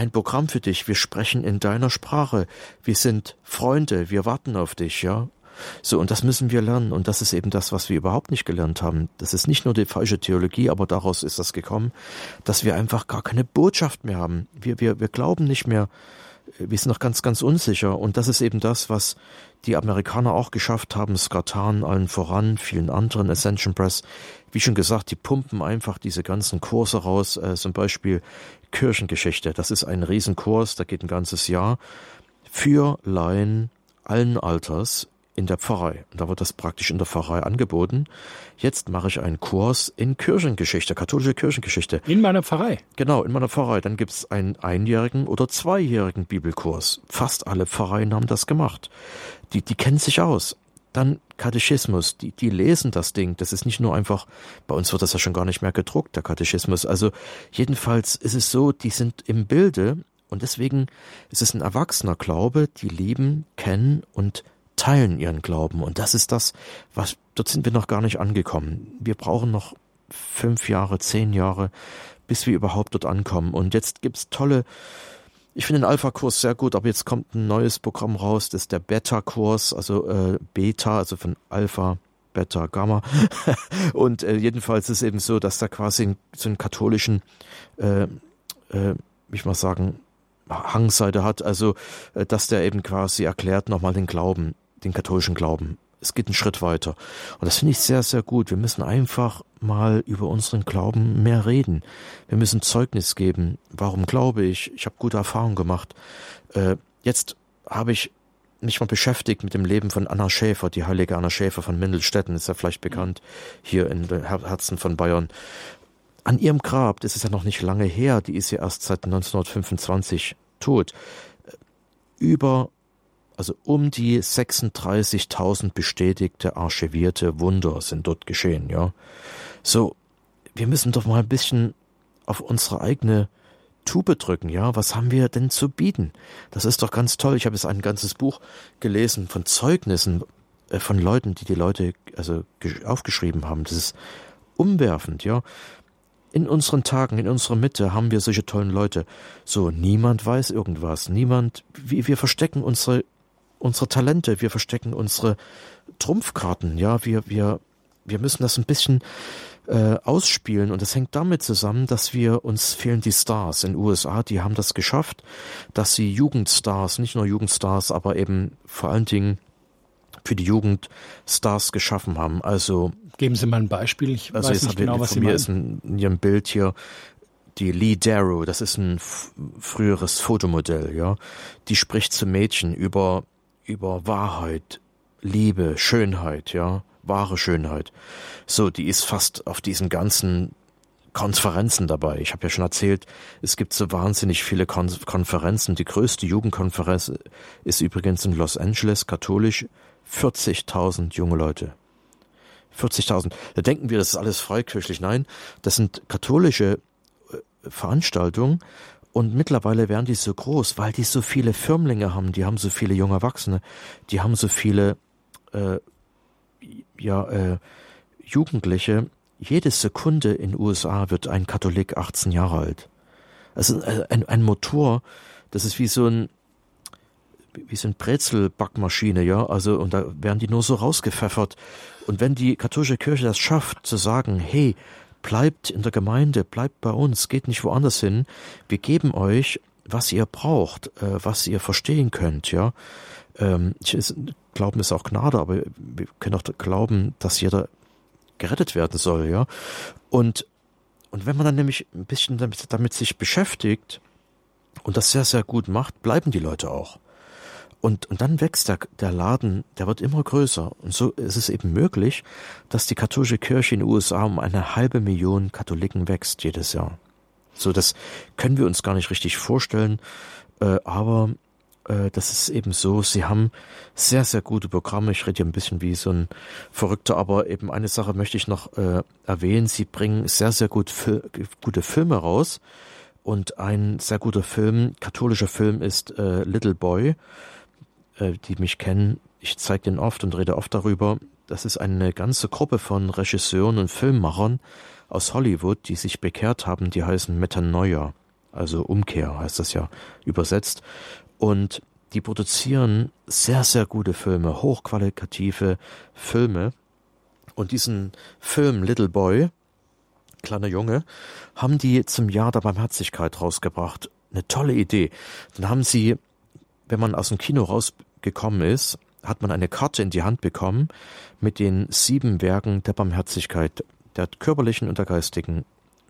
ein Programm für dich. Wir sprechen in deiner Sprache. Wir sind Freunde. Wir warten auf dich, ja. So, und das müssen wir lernen. Und das ist eben das, was wir überhaupt nicht gelernt haben. Das ist nicht nur die falsche Theologie, aber daraus ist das gekommen, dass wir einfach gar keine Botschaft mehr haben. Wir, wir, wir glauben nicht mehr wir sind noch ganz, ganz unsicher. Und das ist eben das, was die Amerikaner auch geschafft haben, Skatan allen voran, vielen anderen, Ascension Press. Wie schon gesagt, die pumpen einfach diese ganzen Kurse raus, äh, zum Beispiel Kirchengeschichte. Das ist ein Riesenkurs, der geht ein ganzes Jahr für Laien allen Alters in der Pfarrei. Und da wird das praktisch in der Pfarrei angeboten. Jetzt mache ich einen Kurs in Kirchengeschichte, katholische Kirchengeschichte. In meiner Pfarrei? Genau, in meiner Pfarrei. Dann gibt es einen einjährigen oder zweijährigen Bibelkurs. Fast alle Pfarreien haben das gemacht. Die, die kennen sich aus. Dann Katechismus, die, die lesen das Ding. Das ist nicht nur einfach, bei uns wird das ja schon gar nicht mehr gedruckt, der Katechismus. Also jedenfalls ist es so, die sind im Bilde und deswegen ist es ein erwachsener Glaube, die lieben, kennen und teilen ihren Glauben. Und das ist das, was, dort sind wir noch gar nicht angekommen. Wir brauchen noch fünf Jahre, zehn Jahre, bis wir überhaupt dort ankommen. Und jetzt gibt's tolle, ich finde den Alpha-Kurs sehr gut, aber jetzt kommt ein neues Programm raus, das ist der Beta-Kurs, also äh, Beta, also von Alpha, Beta, Gamma. und äh, jedenfalls ist es eben so, dass da quasi so einen katholischen, äh, äh, ich mal sagen, Hangseite hat, also äh, dass der eben quasi erklärt nochmal den Glauben den katholischen Glauben. Es geht einen Schritt weiter. Und das finde ich sehr, sehr gut. Wir müssen einfach mal über unseren Glauben mehr reden. Wir müssen Zeugnis geben. Warum glaube ich? Ich habe gute Erfahrungen gemacht. Äh, jetzt habe ich mich mal beschäftigt mit dem Leben von Anna Schäfer, die heilige Anna Schäfer von Mindelstetten, ist ja vielleicht bekannt, hier in Herzen von Bayern. An ihrem Grab, das ist ja noch nicht lange her, die ist ja erst seit 1925 tot, über also um die 36.000 bestätigte archivierte Wunder sind dort geschehen, ja. So, wir müssen doch mal ein bisschen auf unsere eigene Tube drücken, ja. Was haben wir denn zu bieten? Das ist doch ganz toll. Ich habe jetzt ein ganzes Buch gelesen von Zeugnissen äh, von Leuten, die die Leute also aufgeschrieben haben. Das ist umwerfend, ja. In unseren Tagen, in unserer Mitte haben wir solche tollen Leute. So, niemand weiß irgendwas. Niemand, wir, wir verstecken unsere unsere Talente, wir verstecken unsere Trumpfkarten, ja, wir, wir, wir müssen das ein bisschen äh, ausspielen und das hängt damit zusammen, dass wir uns fehlen die Stars in den USA, die haben das geschafft, dass sie Jugendstars, nicht nur Jugendstars, aber eben vor allen Dingen für die Jugend Stars geschaffen haben. Also geben Sie mal ein Beispiel. Ich also weiß nicht genau, was Sie mir meinen. ist in, in Ihrem Bild hier die Lee Darrow, das ist ein früheres Fotomodell, ja. Die spricht zu Mädchen über über Wahrheit, Liebe, Schönheit, ja, wahre Schönheit. So, die ist fast auf diesen ganzen Konferenzen dabei. Ich habe ja schon erzählt, es gibt so wahnsinnig viele Kon Konferenzen. Die größte Jugendkonferenz ist übrigens in Los Angeles, katholisch, 40.000 junge Leute. 40.000. Da denken wir, das ist alles freikirchlich. Nein, das sind katholische äh, Veranstaltungen und mittlerweile werden die so groß, weil die so viele Firmlinge haben, die haben so viele junge Erwachsene, die haben so viele, äh, ja, äh, Jugendliche, jede Sekunde in den USA wird ein Katholik 18 Jahre alt. Also ein, ein Motor, das ist wie so ein wie so ein Brezelbackmaschine, ja, also und da werden die nur so rausgepfeffert. Und wenn die katholische Kirche das schafft, zu sagen, hey, bleibt in der Gemeinde, bleibt bei uns, geht nicht woanders hin, wir geben euch, was ihr braucht, äh, was ihr verstehen könnt, ja. Ähm, Glauben ist auch Gnade, aber wir können auch glauben, dass jeder gerettet werden soll, ja. Und, und wenn man dann nämlich ein bisschen damit, damit sich beschäftigt und das sehr, sehr gut macht, bleiben die Leute auch. Und, und dann wächst der, der Laden, der wird immer größer. Und so ist es eben möglich, dass die katholische Kirche in den USA um eine halbe Million Katholiken wächst jedes Jahr. So, das können wir uns gar nicht richtig vorstellen, äh, aber äh, das ist eben so, sie haben sehr, sehr gute Programme. Ich rede hier ein bisschen wie so ein Verrückter, aber eben eine Sache möchte ich noch äh, erwähnen. Sie bringen sehr, sehr gut Fil gute Filme raus. Und ein sehr guter Film, katholischer Film ist äh, Little Boy. Äh, die mich kennen, ich zeige den oft und rede oft darüber. Das ist eine ganze Gruppe von Regisseuren und Filmemachern aus Hollywood, die sich bekehrt haben. Die heißen Metanoia, also Umkehr heißt das ja übersetzt. Und die produzieren sehr, sehr gute Filme, hochqualitative Filme. Und diesen Film Little Boy, kleiner Junge, haben die zum Jahr der Barmherzigkeit rausgebracht. Eine tolle Idee. Dann haben sie, wenn man aus dem Kino rausgekommen ist, hat man eine Karte in die Hand bekommen mit den sieben Werken der Barmherzigkeit, der körperlichen und der geistigen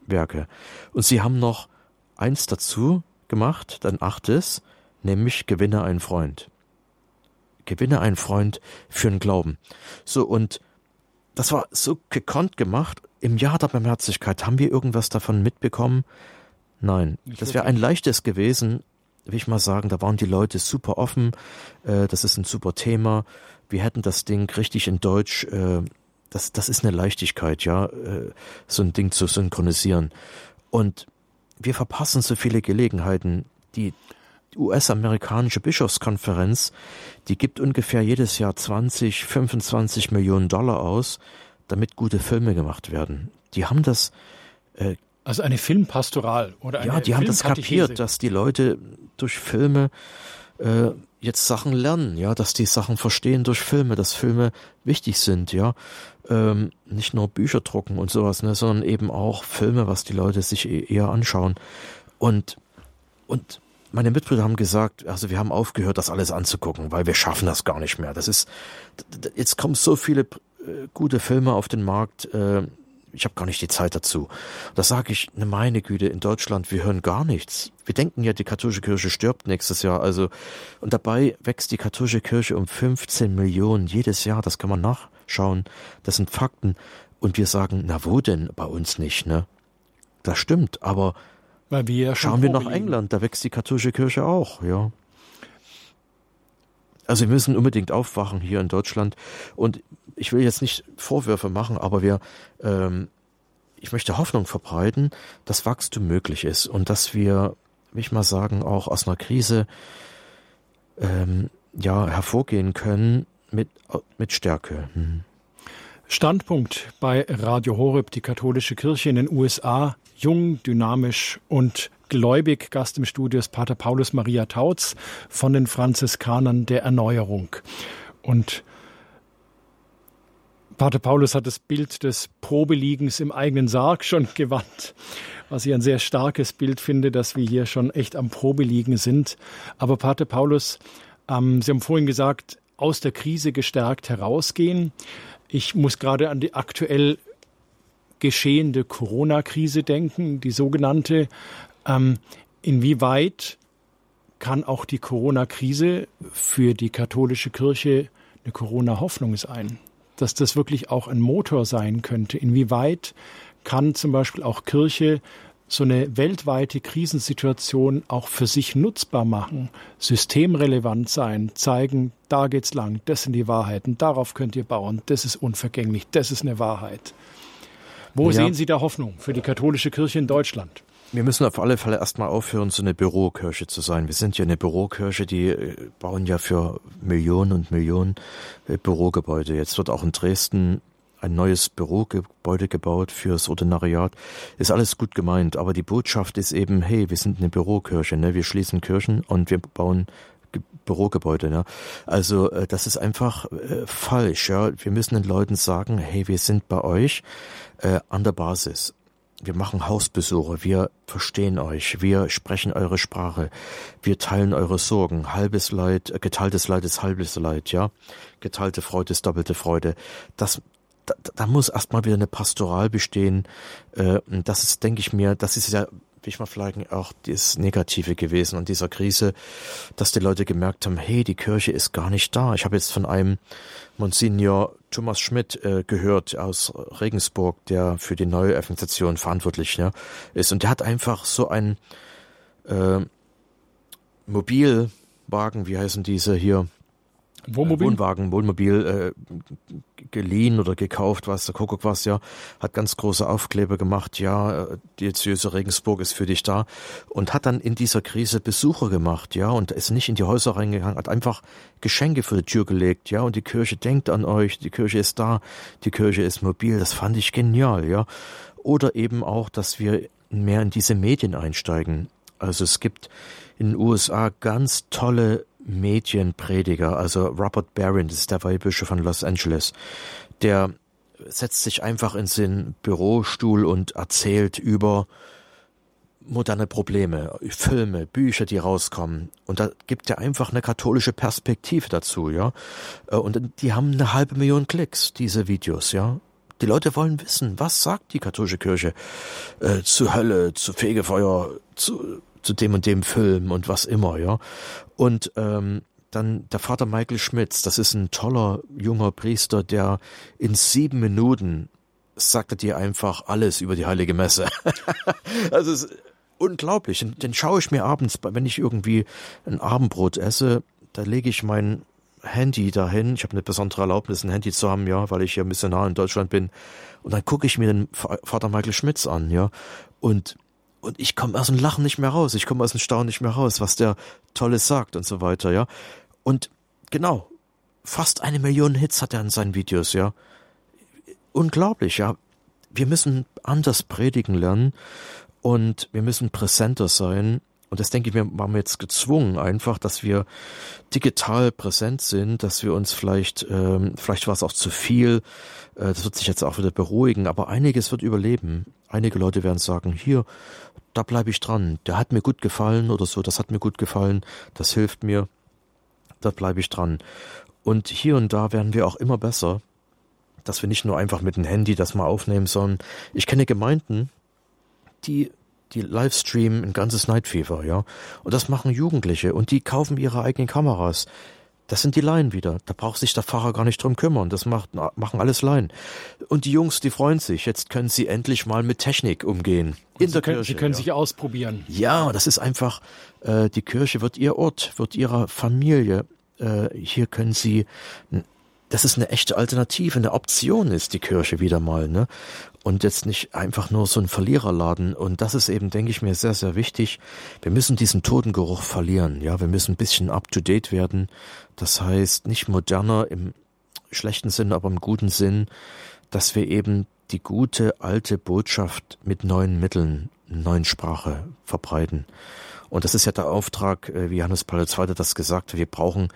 Werke. Und sie haben noch eins dazu gemacht, dann achtes, nämlich gewinne einen Freund. Gewinne einen Freund für den Glauben. So, und das war so gekonnt gemacht. Im Jahr der Barmherzigkeit haben wir irgendwas davon mitbekommen? Nein, das wäre ein leichtes gewesen, will ich mal sagen. Da waren die Leute super offen. Äh, das ist ein super Thema. Wir hätten das Ding richtig in Deutsch. Äh, das, das ist eine Leichtigkeit, ja, äh, so ein Ding zu synchronisieren. Und wir verpassen so viele Gelegenheiten. Die US-amerikanische Bischofskonferenz, die gibt ungefähr jedes Jahr 20, 25 Millionen Dollar aus, damit gute Filme gemacht werden. Die haben das. Also eine Filmpastoral oder eine Ja, die haben das kapiert, dass die Leute durch Filme äh, jetzt Sachen lernen, ja, dass die Sachen verstehen durch Filme, dass Filme wichtig sind, ja. Ähm, nicht nur Bücher drucken und sowas, ne, sondern eben auch Filme, was die Leute sich e-, eher anschauen. Und, und meine Mitbrüder haben gesagt, also wir haben aufgehört, das alles anzugucken, weil wir schaffen das gar nicht mehr. Das ist, jetzt kommen so viele äh, gute Filme auf den Markt, äh, ich habe gar nicht die Zeit dazu. Da sage ich, ne meine Güte, in Deutschland, wir hören gar nichts. Wir denken ja, die katholische Kirche stirbt nächstes Jahr. Also und dabei wächst die katholische Kirche um 15 Millionen jedes Jahr. Das kann man nachschauen. Das sind Fakten. Und wir sagen, na wo denn? Bei uns nicht, ne? Das stimmt, aber weil wir Schauen wir nach England, da wächst die katholische Kirche auch, ja. Also wir müssen unbedingt aufwachen hier in Deutschland. Und ich will jetzt nicht Vorwürfe machen, aber wir, ähm, ich möchte Hoffnung verbreiten, dass Wachstum möglich ist und dass wir, will ich mal sagen, auch aus einer Krise ähm, ja hervorgehen können mit mit Stärke. Hm. Standpunkt bei Radio Horeb, die katholische Kirche in den USA, jung, dynamisch und gläubig. Gast im Studio ist Pater Paulus Maria Tautz von den Franziskanern der Erneuerung. Und Pater Paulus hat das Bild des Probeliegens im eigenen Sarg schon gewandt, was ich ein sehr starkes Bild finde, dass wir hier schon echt am Probeliegen sind. Aber Pater Paulus, ähm, Sie haben vorhin gesagt, aus der Krise gestärkt herausgehen. Ich muss gerade an die aktuell geschehende Corona-Krise denken, die sogenannte. Ähm, inwieweit kann auch die Corona-Krise für die katholische Kirche eine Corona-Hoffnung sein? Dass das wirklich auch ein Motor sein könnte? Inwieweit kann zum Beispiel auch Kirche so eine weltweite Krisensituation auch für sich nutzbar machen, systemrelevant sein, zeigen, da geht's lang, das sind die Wahrheiten, darauf könnt ihr bauen, das ist unvergänglich, das ist eine Wahrheit. Wo ja. sehen Sie da Hoffnung für die katholische Kirche in Deutschland? Wir müssen auf alle Fälle erstmal aufhören, so eine Bürokirche zu sein. Wir sind ja eine Bürokirche, die äh, bauen ja für Millionen und Millionen äh, Bürogebäude. Jetzt wird auch in Dresden ein neues Bürogebäude gebaut fürs Ordinariat. Ist alles gut gemeint, aber die Botschaft ist eben, hey, wir sind eine Bürokirche, ne? wir schließen Kirchen und wir bauen Bürogebäude. Ne? Also äh, das ist einfach äh, falsch. Ja? Wir müssen den Leuten sagen, hey, wir sind bei euch äh, an der Basis. Wir machen Hausbesuche, wir verstehen euch, wir sprechen eure Sprache, wir teilen eure Sorgen. Halbes Leid, äh, geteiltes Leid ist halbes Leid, ja. Geteilte Freude ist doppelte Freude. Das, da, da muss erstmal wieder eine Pastoral bestehen. Äh, das ist, denke ich mir, das ist ja will ich mal vielleicht auch das Negative gewesen an dieser Krise, dass die Leute gemerkt haben, hey, die Kirche ist gar nicht da. Ich habe jetzt von einem Monsignor Thomas Schmidt äh, gehört aus Regensburg, der für die neue Evangelisation verantwortlich ja, ist. Und der hat einfach so ein äh, Mobilwagen, wie heißen diese hier, Wohnmobil? Wohnwagen, Wohnmobil äh, geliehen oder gekauft, was der Kuckuck was, ja, hat ganz große Aufkleber gemacht, ja, die Diözese Regensburg ist für dich da und hat dann in dieser Krise Besucher gemacht, ja, und ist nicht in die Häuser reingegangen, hat einfach Geschenke vor die Tür gelegt, ja, und die Kirche denkt an euch, die Kirche ist da, die Kirche ist mobil, das fand ich genial, ja. Oder eben auch, dass wir mehr in diese Medien einsteigen. Also es gibt in den USA ganz tolle Medienprediger, also Robert Barron, das ist der Weihbischof von Los Angeles, der setzt sich einfach in seinen Bürostuhl und erzählt über moderne Probleme, Filme, Bücher, die rauskommen. Und da gibt er einfach eine katholische Perspektive dazu, ja. Und die haben eine halbe Million Klicks, diese Videos, ja. Die Leute wollen wissen, was sagt die katholische Kirche äh, zu Hölle, zu Fegefeuer, zu zu dem und dem Film und was immer, ja. Und ähm, dann der Vater Michael Schmitz, das ist ein toller junger Priester, der in sieben Minuten sagte dir einfach alles über die heilige Messe. also es ist unglaublich. Und den schaue ich mir abends, wenn ich irgendwie ein Abendbrot esse, da lege ich mein Handy dahin. Ich habe eine besondere Erlaubnis, ein Handy zu haben, ja, weil ich ja Missionar in Deutschland bin. Und dann gucke ich mir den Vater Michael Schmitz an, ja. Und und ich komme aus dem Lachen nicht mehr raus, ich komme aus dem Staunen nicht mehr raus, was der Tolles sagt und so weiter, ja. Und genau, fast eine Million Hits hat er in seinen Videos, ja. Unglaublich, ja. Wir müssen anders predigen lernen und wir müssen präsenter sein. Und das denke ich mir, waren wir jetzt gezwungen einfach, dass wir digital präsent sind, dass wir uns vielleicht, ähm, vielleicht war es auch zu viel, äh, das wird sich jetzt auch wieder beruhigen, aber einiges wird überleben. Einige Leute werden sagen, hier, da bleibe ich dran. Der hat mir gut gefallen oder so, das hat mir gut gefallen, das hilft mir, da bleibe ich dran. Und hier und da werden wir auch immer besser, dass wir nicht nur einfach mit dem Handy das mal aufnehmen, sondern ich kenne Gemeinden, die die Livestreamen ein ganzes Night Fever, ja. Und das machen Jugendliche und die kaufen ihre eigenen Kameras. Das sind die Laien wieder. Da braucht sich der Pfarrer gar nicht drum kümmern. Das macht, machen alles Laien. Und die Jungs, die freuen sich. Jetzt können sie endlich mal mit Technik umgehen. In sie der können, Kirche. Sie können ja. sich ausprobieren. Ja, das ist einfach, äh, die Kirche wird ihr Ort, wird ihrer Familie. Äh, hier können sie das ist eine echte Alternative, eine Option ist die Kirche wieder mal, ne? Und jetzt nicht einfach nur so ein Verliererladen. Und das ist eben, denke ich mir, sehr, sehr wichtig. Wir müssen diesen Totengeruch verlieren, ja. Wir müssen ein bisschen up to date werden. Das heißt, nicht moderner im schlechten Sinn, aber im guten Sinn, dass wir eben die gute alte Botschaft mit neuen Mitteln, neuen Sprache verbreiten. Und das ist ja der Auftrag, äh, wie Johannes Paul II. das gesagt hat, wir brauchen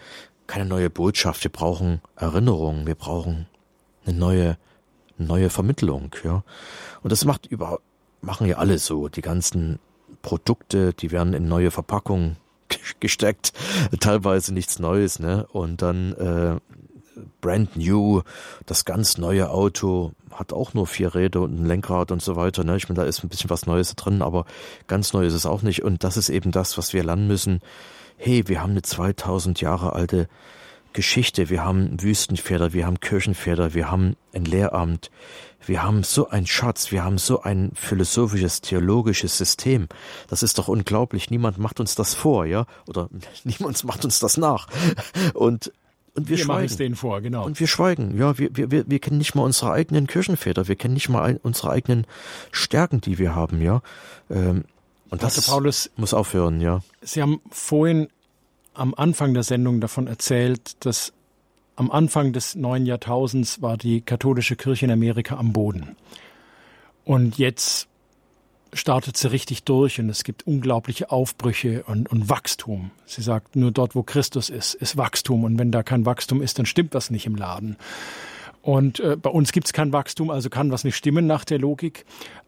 keine neue Botschaft, wir brauchen Erinnerung, wir brauchen eine neue, neue Vermittlung, ja. Und das macht über, machen ja alle so. Die ganzen Produkte, die werden in neue Verpackungen gesteckt, teilweise nichts Neues, ne? Und dann äh, brand new, das ganz neue Auto hat auch nur vier Räder und ein Lenkrad und so weiter. Ne? Ich meine, da ist ein bisschen was Neues drin, aber ganz neu ist es auch nicht. Und das ist eben das, was wir lernen müssen hey, wir haben eine 2000 Jahre alte Geschichte, wir haben Wüstenpferde, wir haben Kirchenpferde, wir haben ein Lehramt, wir haben so ein Schatz, wir haben so ein philosophisches, theologisches System. Das ist doch unglaublich. Niemand macht uns das vor, ja? Oder niemand macht uns das nach. Und und wir, wir schweigen. es denen vor, genau. Und wir schweigen. Ja, wir, wir, wir kennen nicht mal unsere eigenen Kirchenväter. Wir kennen nicht mal unsere eigenen Stärken, die wir haben, ja. Ähm, und das Pastor Paulus, muss aufhören, ja. Sie haben vorhin am Anfang der Sendung davon erzählt, dass am Anfang des neuen Jahrtausends war die katholische Kirche in Amerika am Boden. Und jetzt startet sie richtig durch und es gibt unglaubliche Aufbrüche und, und Wachstum. Sie sagt, nur dort, wo Christus ist, ist Wachstum. Und wenn da kein Wachstum ist, dann stimmt was nicht im Laden. Und äh, bei uns gibt es kein Wachstum, also kann was nicht stimmen nach der Logik.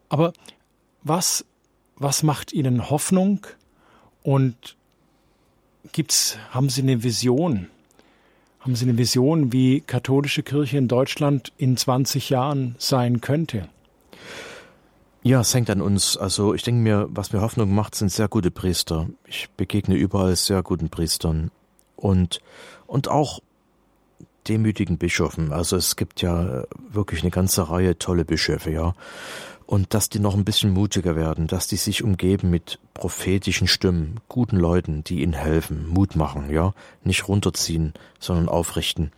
Aber was, was macht Ihnen Hoffnung? Und gibt's, haben Sie eine Vision? Haben Sie eine Vision, wie katholische Kirche in Deutschland in 20 Jahren sein könnte? Ja, es hängt an uns. Also ich denke mir, was mir Hoffnung macht, sind sehr gute Priester. Ich begegne überall sehr guten Priestern und und auch demütigen Bischöfen. Also es gibt ja wirklich eine ganze Reihe tolle Bischöfe, ja. Und dass die noch ein bisschen mutiger werden, dass die sich umgeben mit prophetischen Stimmen, guten Leuten, die ihnen helfen, Mut machen, ja, nicht runterziehen, sondern aufrichten.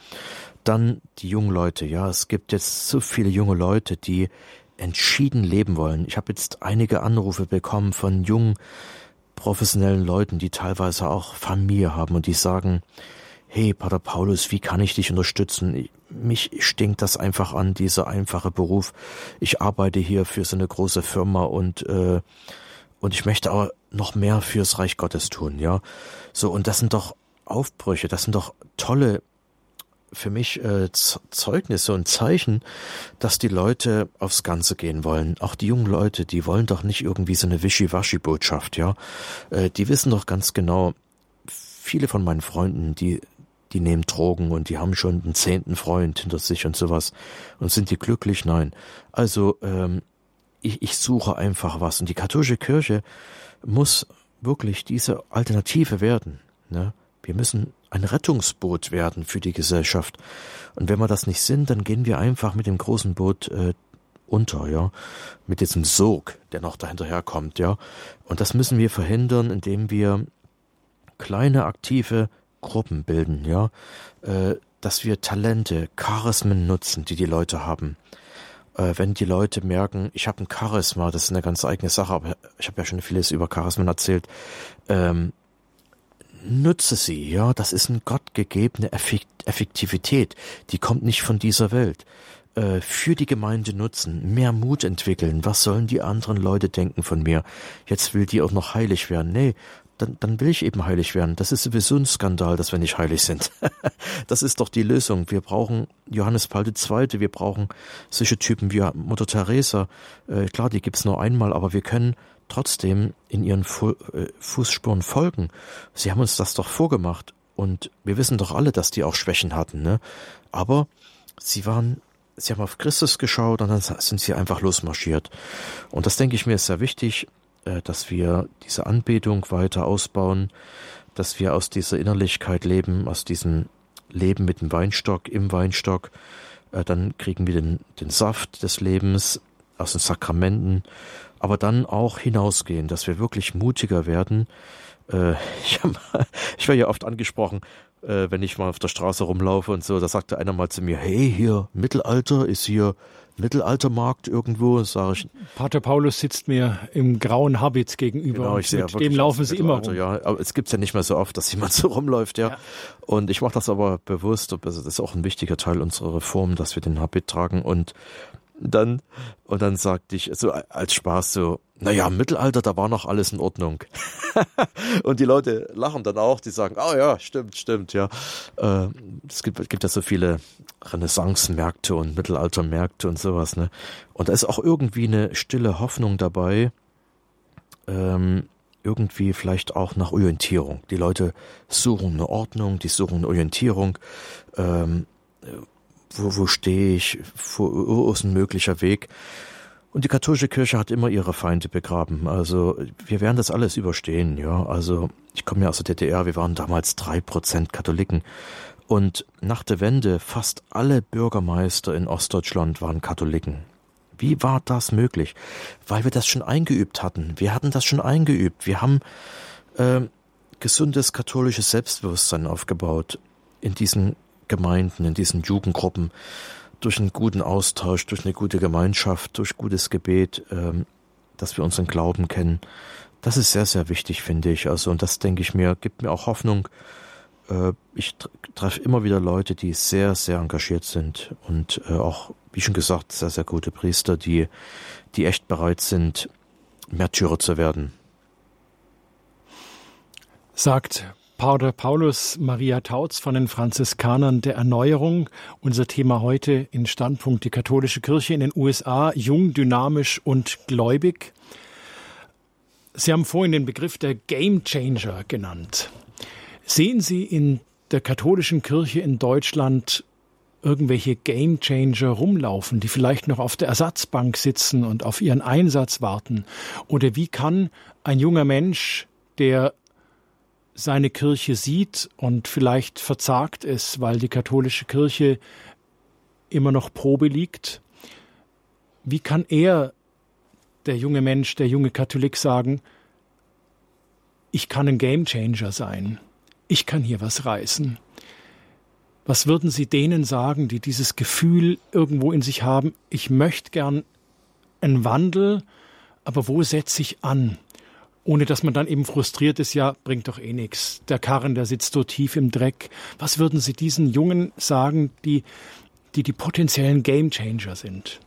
Dann die jungen Leute, ja, es gibt jetzt so viele junge Leute, die entschieden leben wollen. Ich habe jetzt einige Anrufe bekommen von jungen, professionellen Leuten, die teilweise auch Familie haben und die sagen, hey, Pater Paulus, wie kann ich dich unterstützen? Mich stinkt das einfach an, dieser einfache Beruf. Ich arbeite hier für so eine große Firma und, äh, und ich möchte aber noch mehr fürs Reich Gottes tun, ja. So, und das sind doch Aufbrüche, das sind doch tolle für mich äh, Zeugnisse und Zeichen, dass die Leute aufs Ganze gehen wollen. Auch die jungen Leute, die wollen doch nicht irgendwie so eine Wischiwaschi-Botschaft, ja. Äh, die wissen doch ganz genau, viele von meinen Freunden, die die nehmen Drogen und die haben schon einen zehnten Freund hinter sich und sowas. Und sind die glücklich? Nein. Also ähm, ich, ich suche einfach was. Und die katholische Kirche muss wirklich diese Alternative werden. Ne? Wir müssen ein Rettungsboot werden für die Gesellschaft. Und wenn wir das nicht sind, dann gehen wir einfach mit dem großen Boot äh, unter, ja, mit diesem Sog, der noch dahinterher kommt, ja. Und das müssen wir verhindern, indem wir kleine aktive Gruppen bilden, ja, äh, dass wir Talente, Charismen nutzen, die die Leute haben. Äh, wenn die Leute merken, ich habe ein Charisma, das ist eine ganz eigene Sache, aber ich habe ja schon vieles über Charismen erzählt. Ähm, nutze sie, ja, das ist eine gottgegebene Effektivität, die kommt nicht von dieser Welt. Äh, für die Gemeinde nutzen, mehr Mut entwickeln. Was sollen die anderen Leute denken von mir? Jetzt will die auch noch heilig werden. Nee, dann, dann will ich eben heilig werden. Das ist sowieso ein Skandal, dass wir nicht heilig sind. das ist doch die Lösung. Wir brauchen Johannes Paul II., wir brauchen solche Typen wie Mutter Teresa. Äh, klar, die gibt's nur einmal, aber wir können trotzdem in ihren Fu äh, Fußspuren folgen. Sie haben uns das doch vorgemacht und wir wissen doch alle, dass die auch Schwächen hatten, ne? Aber sie waren, sie haben auf Christus geschaut und dann sind sie einfach losmarschiert. Und das denke ich mir ist sehr wichtig, dass wir diese Anbetung weiter ausbauen, dass wir aus dieser Innerlichkeit leben, aus diesem Leben mit dem Weinstock, im Weinstock, äh, dann kriegen wir den, den Saft des Lebens aus den Sakramenten aber dann auch hinausgehen, dass wir wirklich mutiger werden. Äh, ich, hab, ich werde ja oft angesprochen, äh, wenn ich mal auf der Straße rumlaufe und so, da sagte einer mal zu mir, hey, hier, Mittelalter, ist hier Mittelaltermarkt irgendwo, sage ich. Pater Paulus sitzt mir im grauen Habit gegenüber. Genau, ich sehe mit dem laufen Sie immer rum. Ja, aber es gibt's ja nicht mehr so oft, dass jemand so rumläuft, ja. ja. Und ich mache das aber bewusst, also das ist auch ein wichtiger Teil unserer Reform, dass wir den Habit tragen und dann, und dann sagte ich so als Spaß so, naja, im Mittelalter, da war noch alles in Ordnung. und die Leute lachen dann auch, die sagen, oh ja, stimmt, stimmt, ja. Äh, es gibt, es gibt ja so viele Renaissance-Märkte und Mittelalter-Märkte und sowas, ne. Und da ist auch irgendwie eine stille Hoffnung dabei, ähm, irgendwie vielleicht auch nach Orientierung. Die Leute suchen eine Ordnung, die suchen eine Orientierung. Ähm, wo, wo stehe ich, wo, ist ein möglicher Weg. Und die katholische Kirche hat immer ihre Feinde begraben. Also wir werden das alles überstehen, ja. Also ich komme ja aus der DDR, wir waren damals drei Prozent Katholiken. Und nach der Wende fast alle Bürgermeister in Ostdeutschland waren Katholiken. Wie war das möglich? Weil wir das schon eingeübt hatten. Wir hatten das schon eingeübt. Wir haben äh, gesundes katholisches Selbstbewusstsein aufgebaut in diesen Gemeinden, in diesen Jugendgruppen, durch einen guten Austausch, durch eine gute Gemeinschaft, durch gutes Gebet, ähm, dass wir unseren Glauben kennen. Das ist sehr, sehr wichtig, finde ich. Also, und das denke ich mir, gibt mir auch Hoffnung, ich treffe immer wieder Leute, die sehr, sehr engagiert sind und äh, auch, wie schon gesagt, sehr, sehr gute Priester, die, die echt bereit sind, Märtyrer zu werden. Sagt Pater Paulus Maria Tautz von den Franziskanern der Erneuerung. Unser Thema heute in Standpunkt die katholische Kirche in den USA, jung, dynamisch und gläubig. Sie haben vorhin den Begriff der Game Changer genannt. Sehen Sie in der katholischen Kirche in Deutschland irgendwelche Game Changer rumlaufen, die vielleicht noch auf der Ersatzbank sitzen und auf ihren Einsatz warten? Oder wie kann ein junger Mensch, der seine Kirche sieht und vielleicht verzagt es, weil die katholische Kirche immer noch Probe liegt. Wie kann er, der junge Mensch, der junge Katholik sagen, ich kann ein Gamechanger sein, ich kann hier was reißen? Was würden Sie denen sagen, die dieses Gefühl irgendwo in sich haben, ich möchte gern einen Wandel, aber wo setze ich an? ohne dass man dann eben frustriert ist, ja, bringt doch eh nichts. Der Karren, der sitzt so tief im Dreck. Was würden Sie diesen Jungen sagen, die die, die potenziellen Gamechanger sind?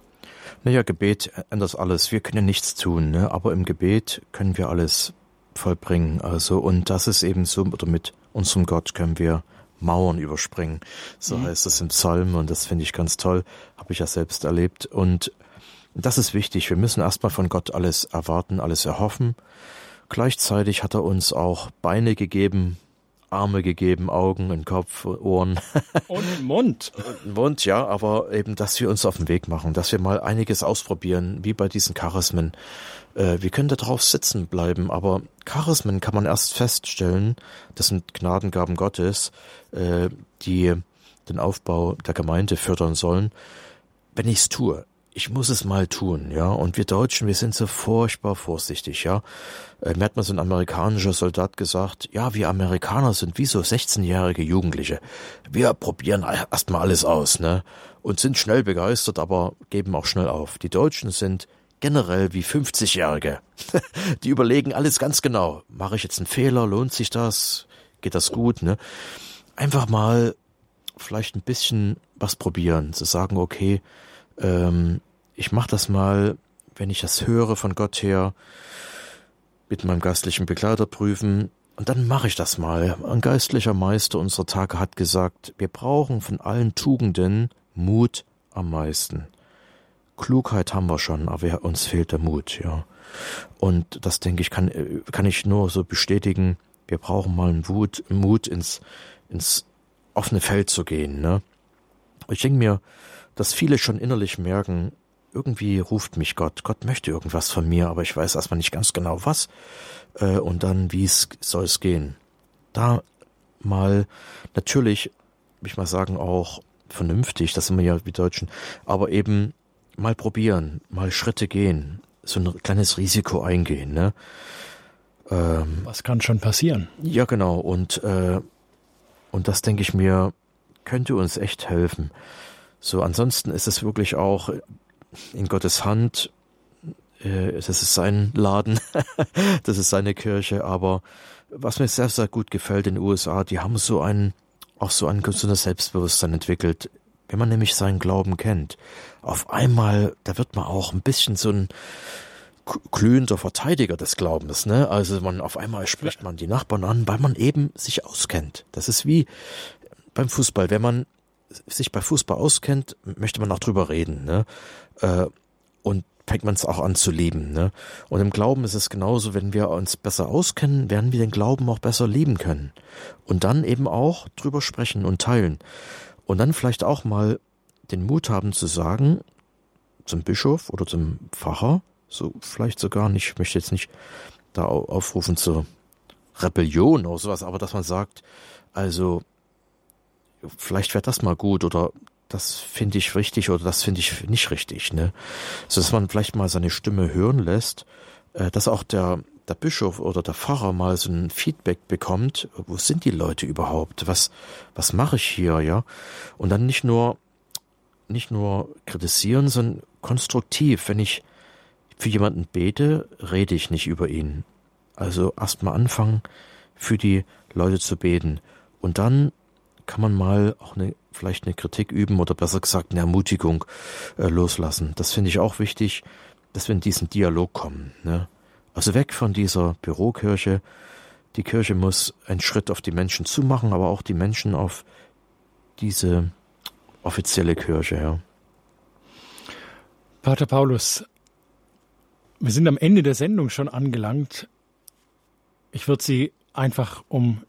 Naja, Gebet ändert alles. Wir können nichts tun, ne? aber im Gebet können wir alles vollbringen. Also, und das ist eben so, oder mit unserem Gott können wir Mauern überspringen. So mhm. heißt es im Psalm und das finde ich ganz toll. Habe ich ja selbst erlebt. Und das ist wichtig. Wir müssen erstmal von Gott alles erwarten, alles erhoffen. Gleichzeitig hat er uns auch Beine gegeben, Arme gegeben, Augen, einen Kopf, Ohren. Und einen Mund. Einen Mund, ja, aber eben, dass wir uns auf den Weg machen, dass wir mal einiges ausprobieren, wie bei diesen Charismen. Äh, wir können da drauf sitzen bleiben, aber Charismen kann man erst feststellen, das sind Gnadengaben Gottes, äh, die den Aufbau der Gemeinde fördern sollen, wenn ich es tue ich muss es mal tun, ja. Und wir Deutschen, wir sind so furchtbar vorsichtig, ja. Mir hat mal so ein amerikanischer Soldat gesagt, ja, wir Amerikaner sind wie so 16-jährige Jugendliche. Wir probieren erstmal alles aus, ne? Und sind schnell begeistert, aber geben auch schnell auf. Die Deutschen sind generell wie 50-Jährige. Die überlegen alles ganz genau. Mache ich jetzt einen Fehler? Lohnt sich das? Geht das gut, ne? Einfach mal vielleicht ein bisschen was probieren. Zu sagen, okay, ähm, ich mache das mal, wenn ich das höre von Gott her, mit meinem geistlichen Begleiter prüfen, und dann mache ich das mal. Ein geistlicher Meister unserer Tage hat gesagt, wir brauchen von allen Tugenden Mut am meisten. Klugheit haben wir schon, aber uns fehlt der Mut, ja. Und das denke ich, kann, kann ich nur so bestätigen. Wir brauchen mal einen Mut, Mut ins, ins offene Feld zu gehen, ne? Ich denke mir, dass viele schon innerlich merken, irgendwie ruft mich Gott. Gott möchte irgendwas von mir, aber ich weiß erstmal nicht ganz genau was. Äh, und dann, wie es soll es gehen. Da mal, natürlich, ich mal sagen, auch vernünftig, das sind wir ja wie Deutschen, aber eben mal probieren, mal Schritte gehen, so ein kleines Risiko eingehen, ne? Ähm, was kann schon passieren? Ja, genau. Und, äh, und das denke ich mir, könnte uns echt helfen. So, ansonsten ist es wirklich auch in Gottes Hand. Äh, das ist sein Laden, das ist seine Kirche, aber was mir sehr, sehr gut gefällt in den USA, die haben so ein, auch so ein gesundes Selbstbewusstsein entwickelt. Wenn man nämlich seinen Glauben kennt, auf einmal, da wird man auch ein bisschen so ein glühender Verteidiger des Glaubens, ne? Also man auf einmal spricht man die Nachbarn an, weil man eben sich auskennt. Das ist wie beim Fußball, wenn man sich bei Fußball auskennt, möchte man auch drüber reden, ne? Äh, und fängt man es auch an zu lieben, ne? Und im Glauben ist es genauso, wenn wir uns besser auskennen, werden wir den Glauben auch besser lieben können. Und dann eben auch drüber sprechen und teilen. Und dann vielleicht auch mal den Mut haben zu sagen, zum Bischof oder zum Pfarrer, so vielleicht sogar nicht, ich möchte jetzt nicht da aufrufen zur Rebellion oder sowas, aber dass man sagt, also vielleicht wäre das mal gut oder das finde ich richtig oder das finde ich nicht richtig, ne? So dass man vielleicht mal seine Stimme hören lässt, äh, dass auch der der Bischof oder der Pfarrer mal so ein Feedback bekommt, wo sind die Leute überhaupt? Was was mache ich hier, ja? Und dann nicht nur nicht nur kritisieren, sondern konstruktiv, wenn ich für jemanden bete, rede ich nicht über ihn. Also erst mal anfangen, für die Leute zu beten Und dann kann man mal auch eine, vielleicht eine Kritik üben oder besser gesagt eine Ermutigung äh, loslassen. Das finde ich auch wichtig, dass wir in diesen Dialog kommen. Ne? Also weg von dieser Bürokirche. Die Kirche muss einen Schritt auf die Menschen zumachen, aber auch die Menschen auf diese offizielle Kirche. Ja. Pater Paulus, wir sind am Ende der Sendung schon angelangt. Ich würde Sie einfach um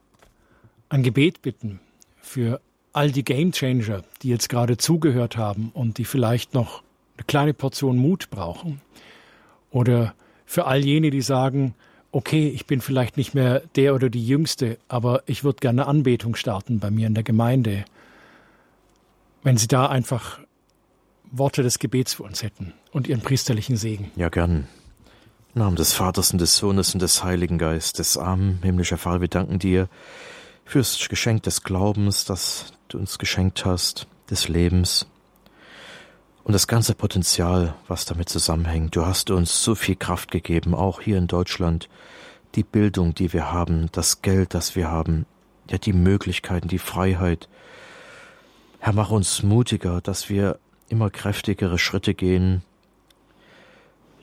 ein Gebet bitten für all die Gamechanger, die jetzt gerade zugehört haben und die vielleicht noch eine kleine Portion Mut brauchen. Oder für all jene, die sagen, okay, ich bin vielleicht nicht mehr der oder die Jüngste, aber ich würde gerne Anbetung starten bei mir in der Gemeinde. Wenn Sie da einfach Worte des Gebets für uns hätten und Ihren priesterlichen Segen. Ja, gern. Im Namen des Vaters und des Sohnes und des Heiligen Geistes. Amen. Himmlischer Vater, wir danken dir fürs Geschenk des Glaubens, das du uns geschenkt hast, des Lebens und das ganze Potenzial, was damit zusammenhängt. Du hast uns so viel Kraft gegeben, auch hier in Deutschland, die Bildung, die wir haben, das Geld, das wir haben, ja die Möglichkeiten, die Freiheit. Herr, mach uns mutiger, dass wir immer kräftigere Schritte gehen,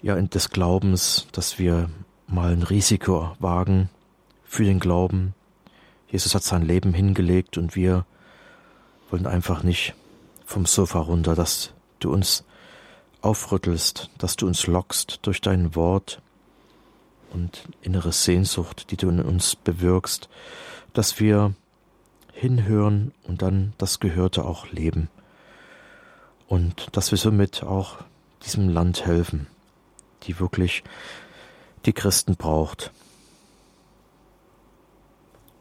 ja, in des Glaubens, dass wir mal ein Risiko wagen für den Glauben, Jesus hat sein Leben hingelegt und wir wollen einfach nicht vom Sofa runter, dass du uns aufrüttelst, dass du uns lockst durch dein Wort und innere Sehnsucht, die du in uns bewirkst, dass wir hinhören und dann das Gehörte auch leben und dass wir somit auch diesem Land helfen, die wirklich die Christen braucht.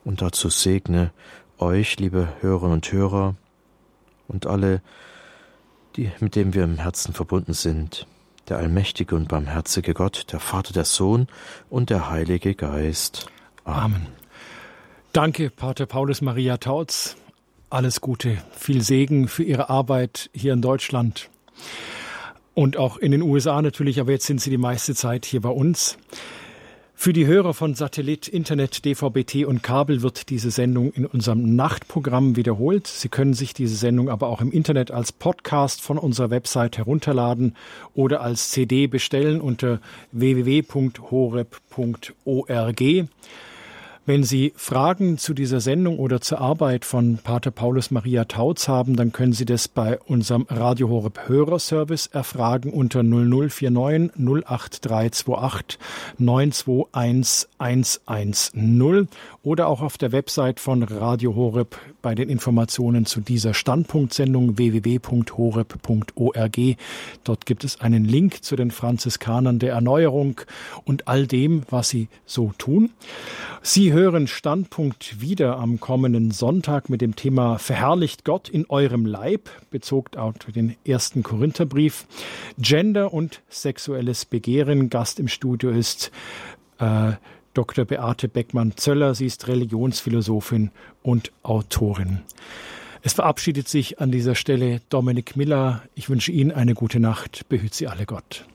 Und dazu segne euch, liebe Hörerinnen und Hörer, und alle, die, mit denen wir im Herzen verbunden sind, der allmächtige und barmherzige Gott, der Vater, der Sohn und der Heilige Geist. Amen. Amen. Danke, Pater Paulus Maria Tautz. Alles Gute, viel Segen für Ihre Arbeit hier in Deutschland und auch in den USA natürlich, aber jetzt sind Sie die meiste Zeit hier bei uns. Für die Hörer von Satellit, Internet, DVB-T und Kabel wird diese Sendung in unserem Nachtprogramm wiederholt. Sie können sich diese Sendung aber auch im Internet als Podcast von unserer Website herunterladen oder als CD bestellen unter www.horeb.org. Wenn Sie Fragen zu dieser Sendung oder zur Arbeit von Pater Paulus Maria Tautz haben, dann können Sie das bei unserem Radio Horeb Hörerservice erfragen unter 0049 08328 921 110 oder auch auf der Website von Radio Horeb bei den Informationen zu dieser Standpunktsendung www.horeb.org. Dort gibt es einen Link zu den Franziskanern der Erneuerung und all dem, was sie so tun. Sie hören Standpunkt wieder am kommenden Sonntag mit dem Thema Verherrlicht Gott in eurem Leib, bezogen auf den ersten Korintherbrief. Gender und sexuelles Begehren. Gast im Studio ist äh, Dr. Beate Beckmann-Zöller. Sie ist Religionsphilosophin und Autorin. Es verabschiedet sich an dieser Stelle Dominik Miller. Ich wünsche Ihnen eine gute Nacht. Behüt Sie alle Gott.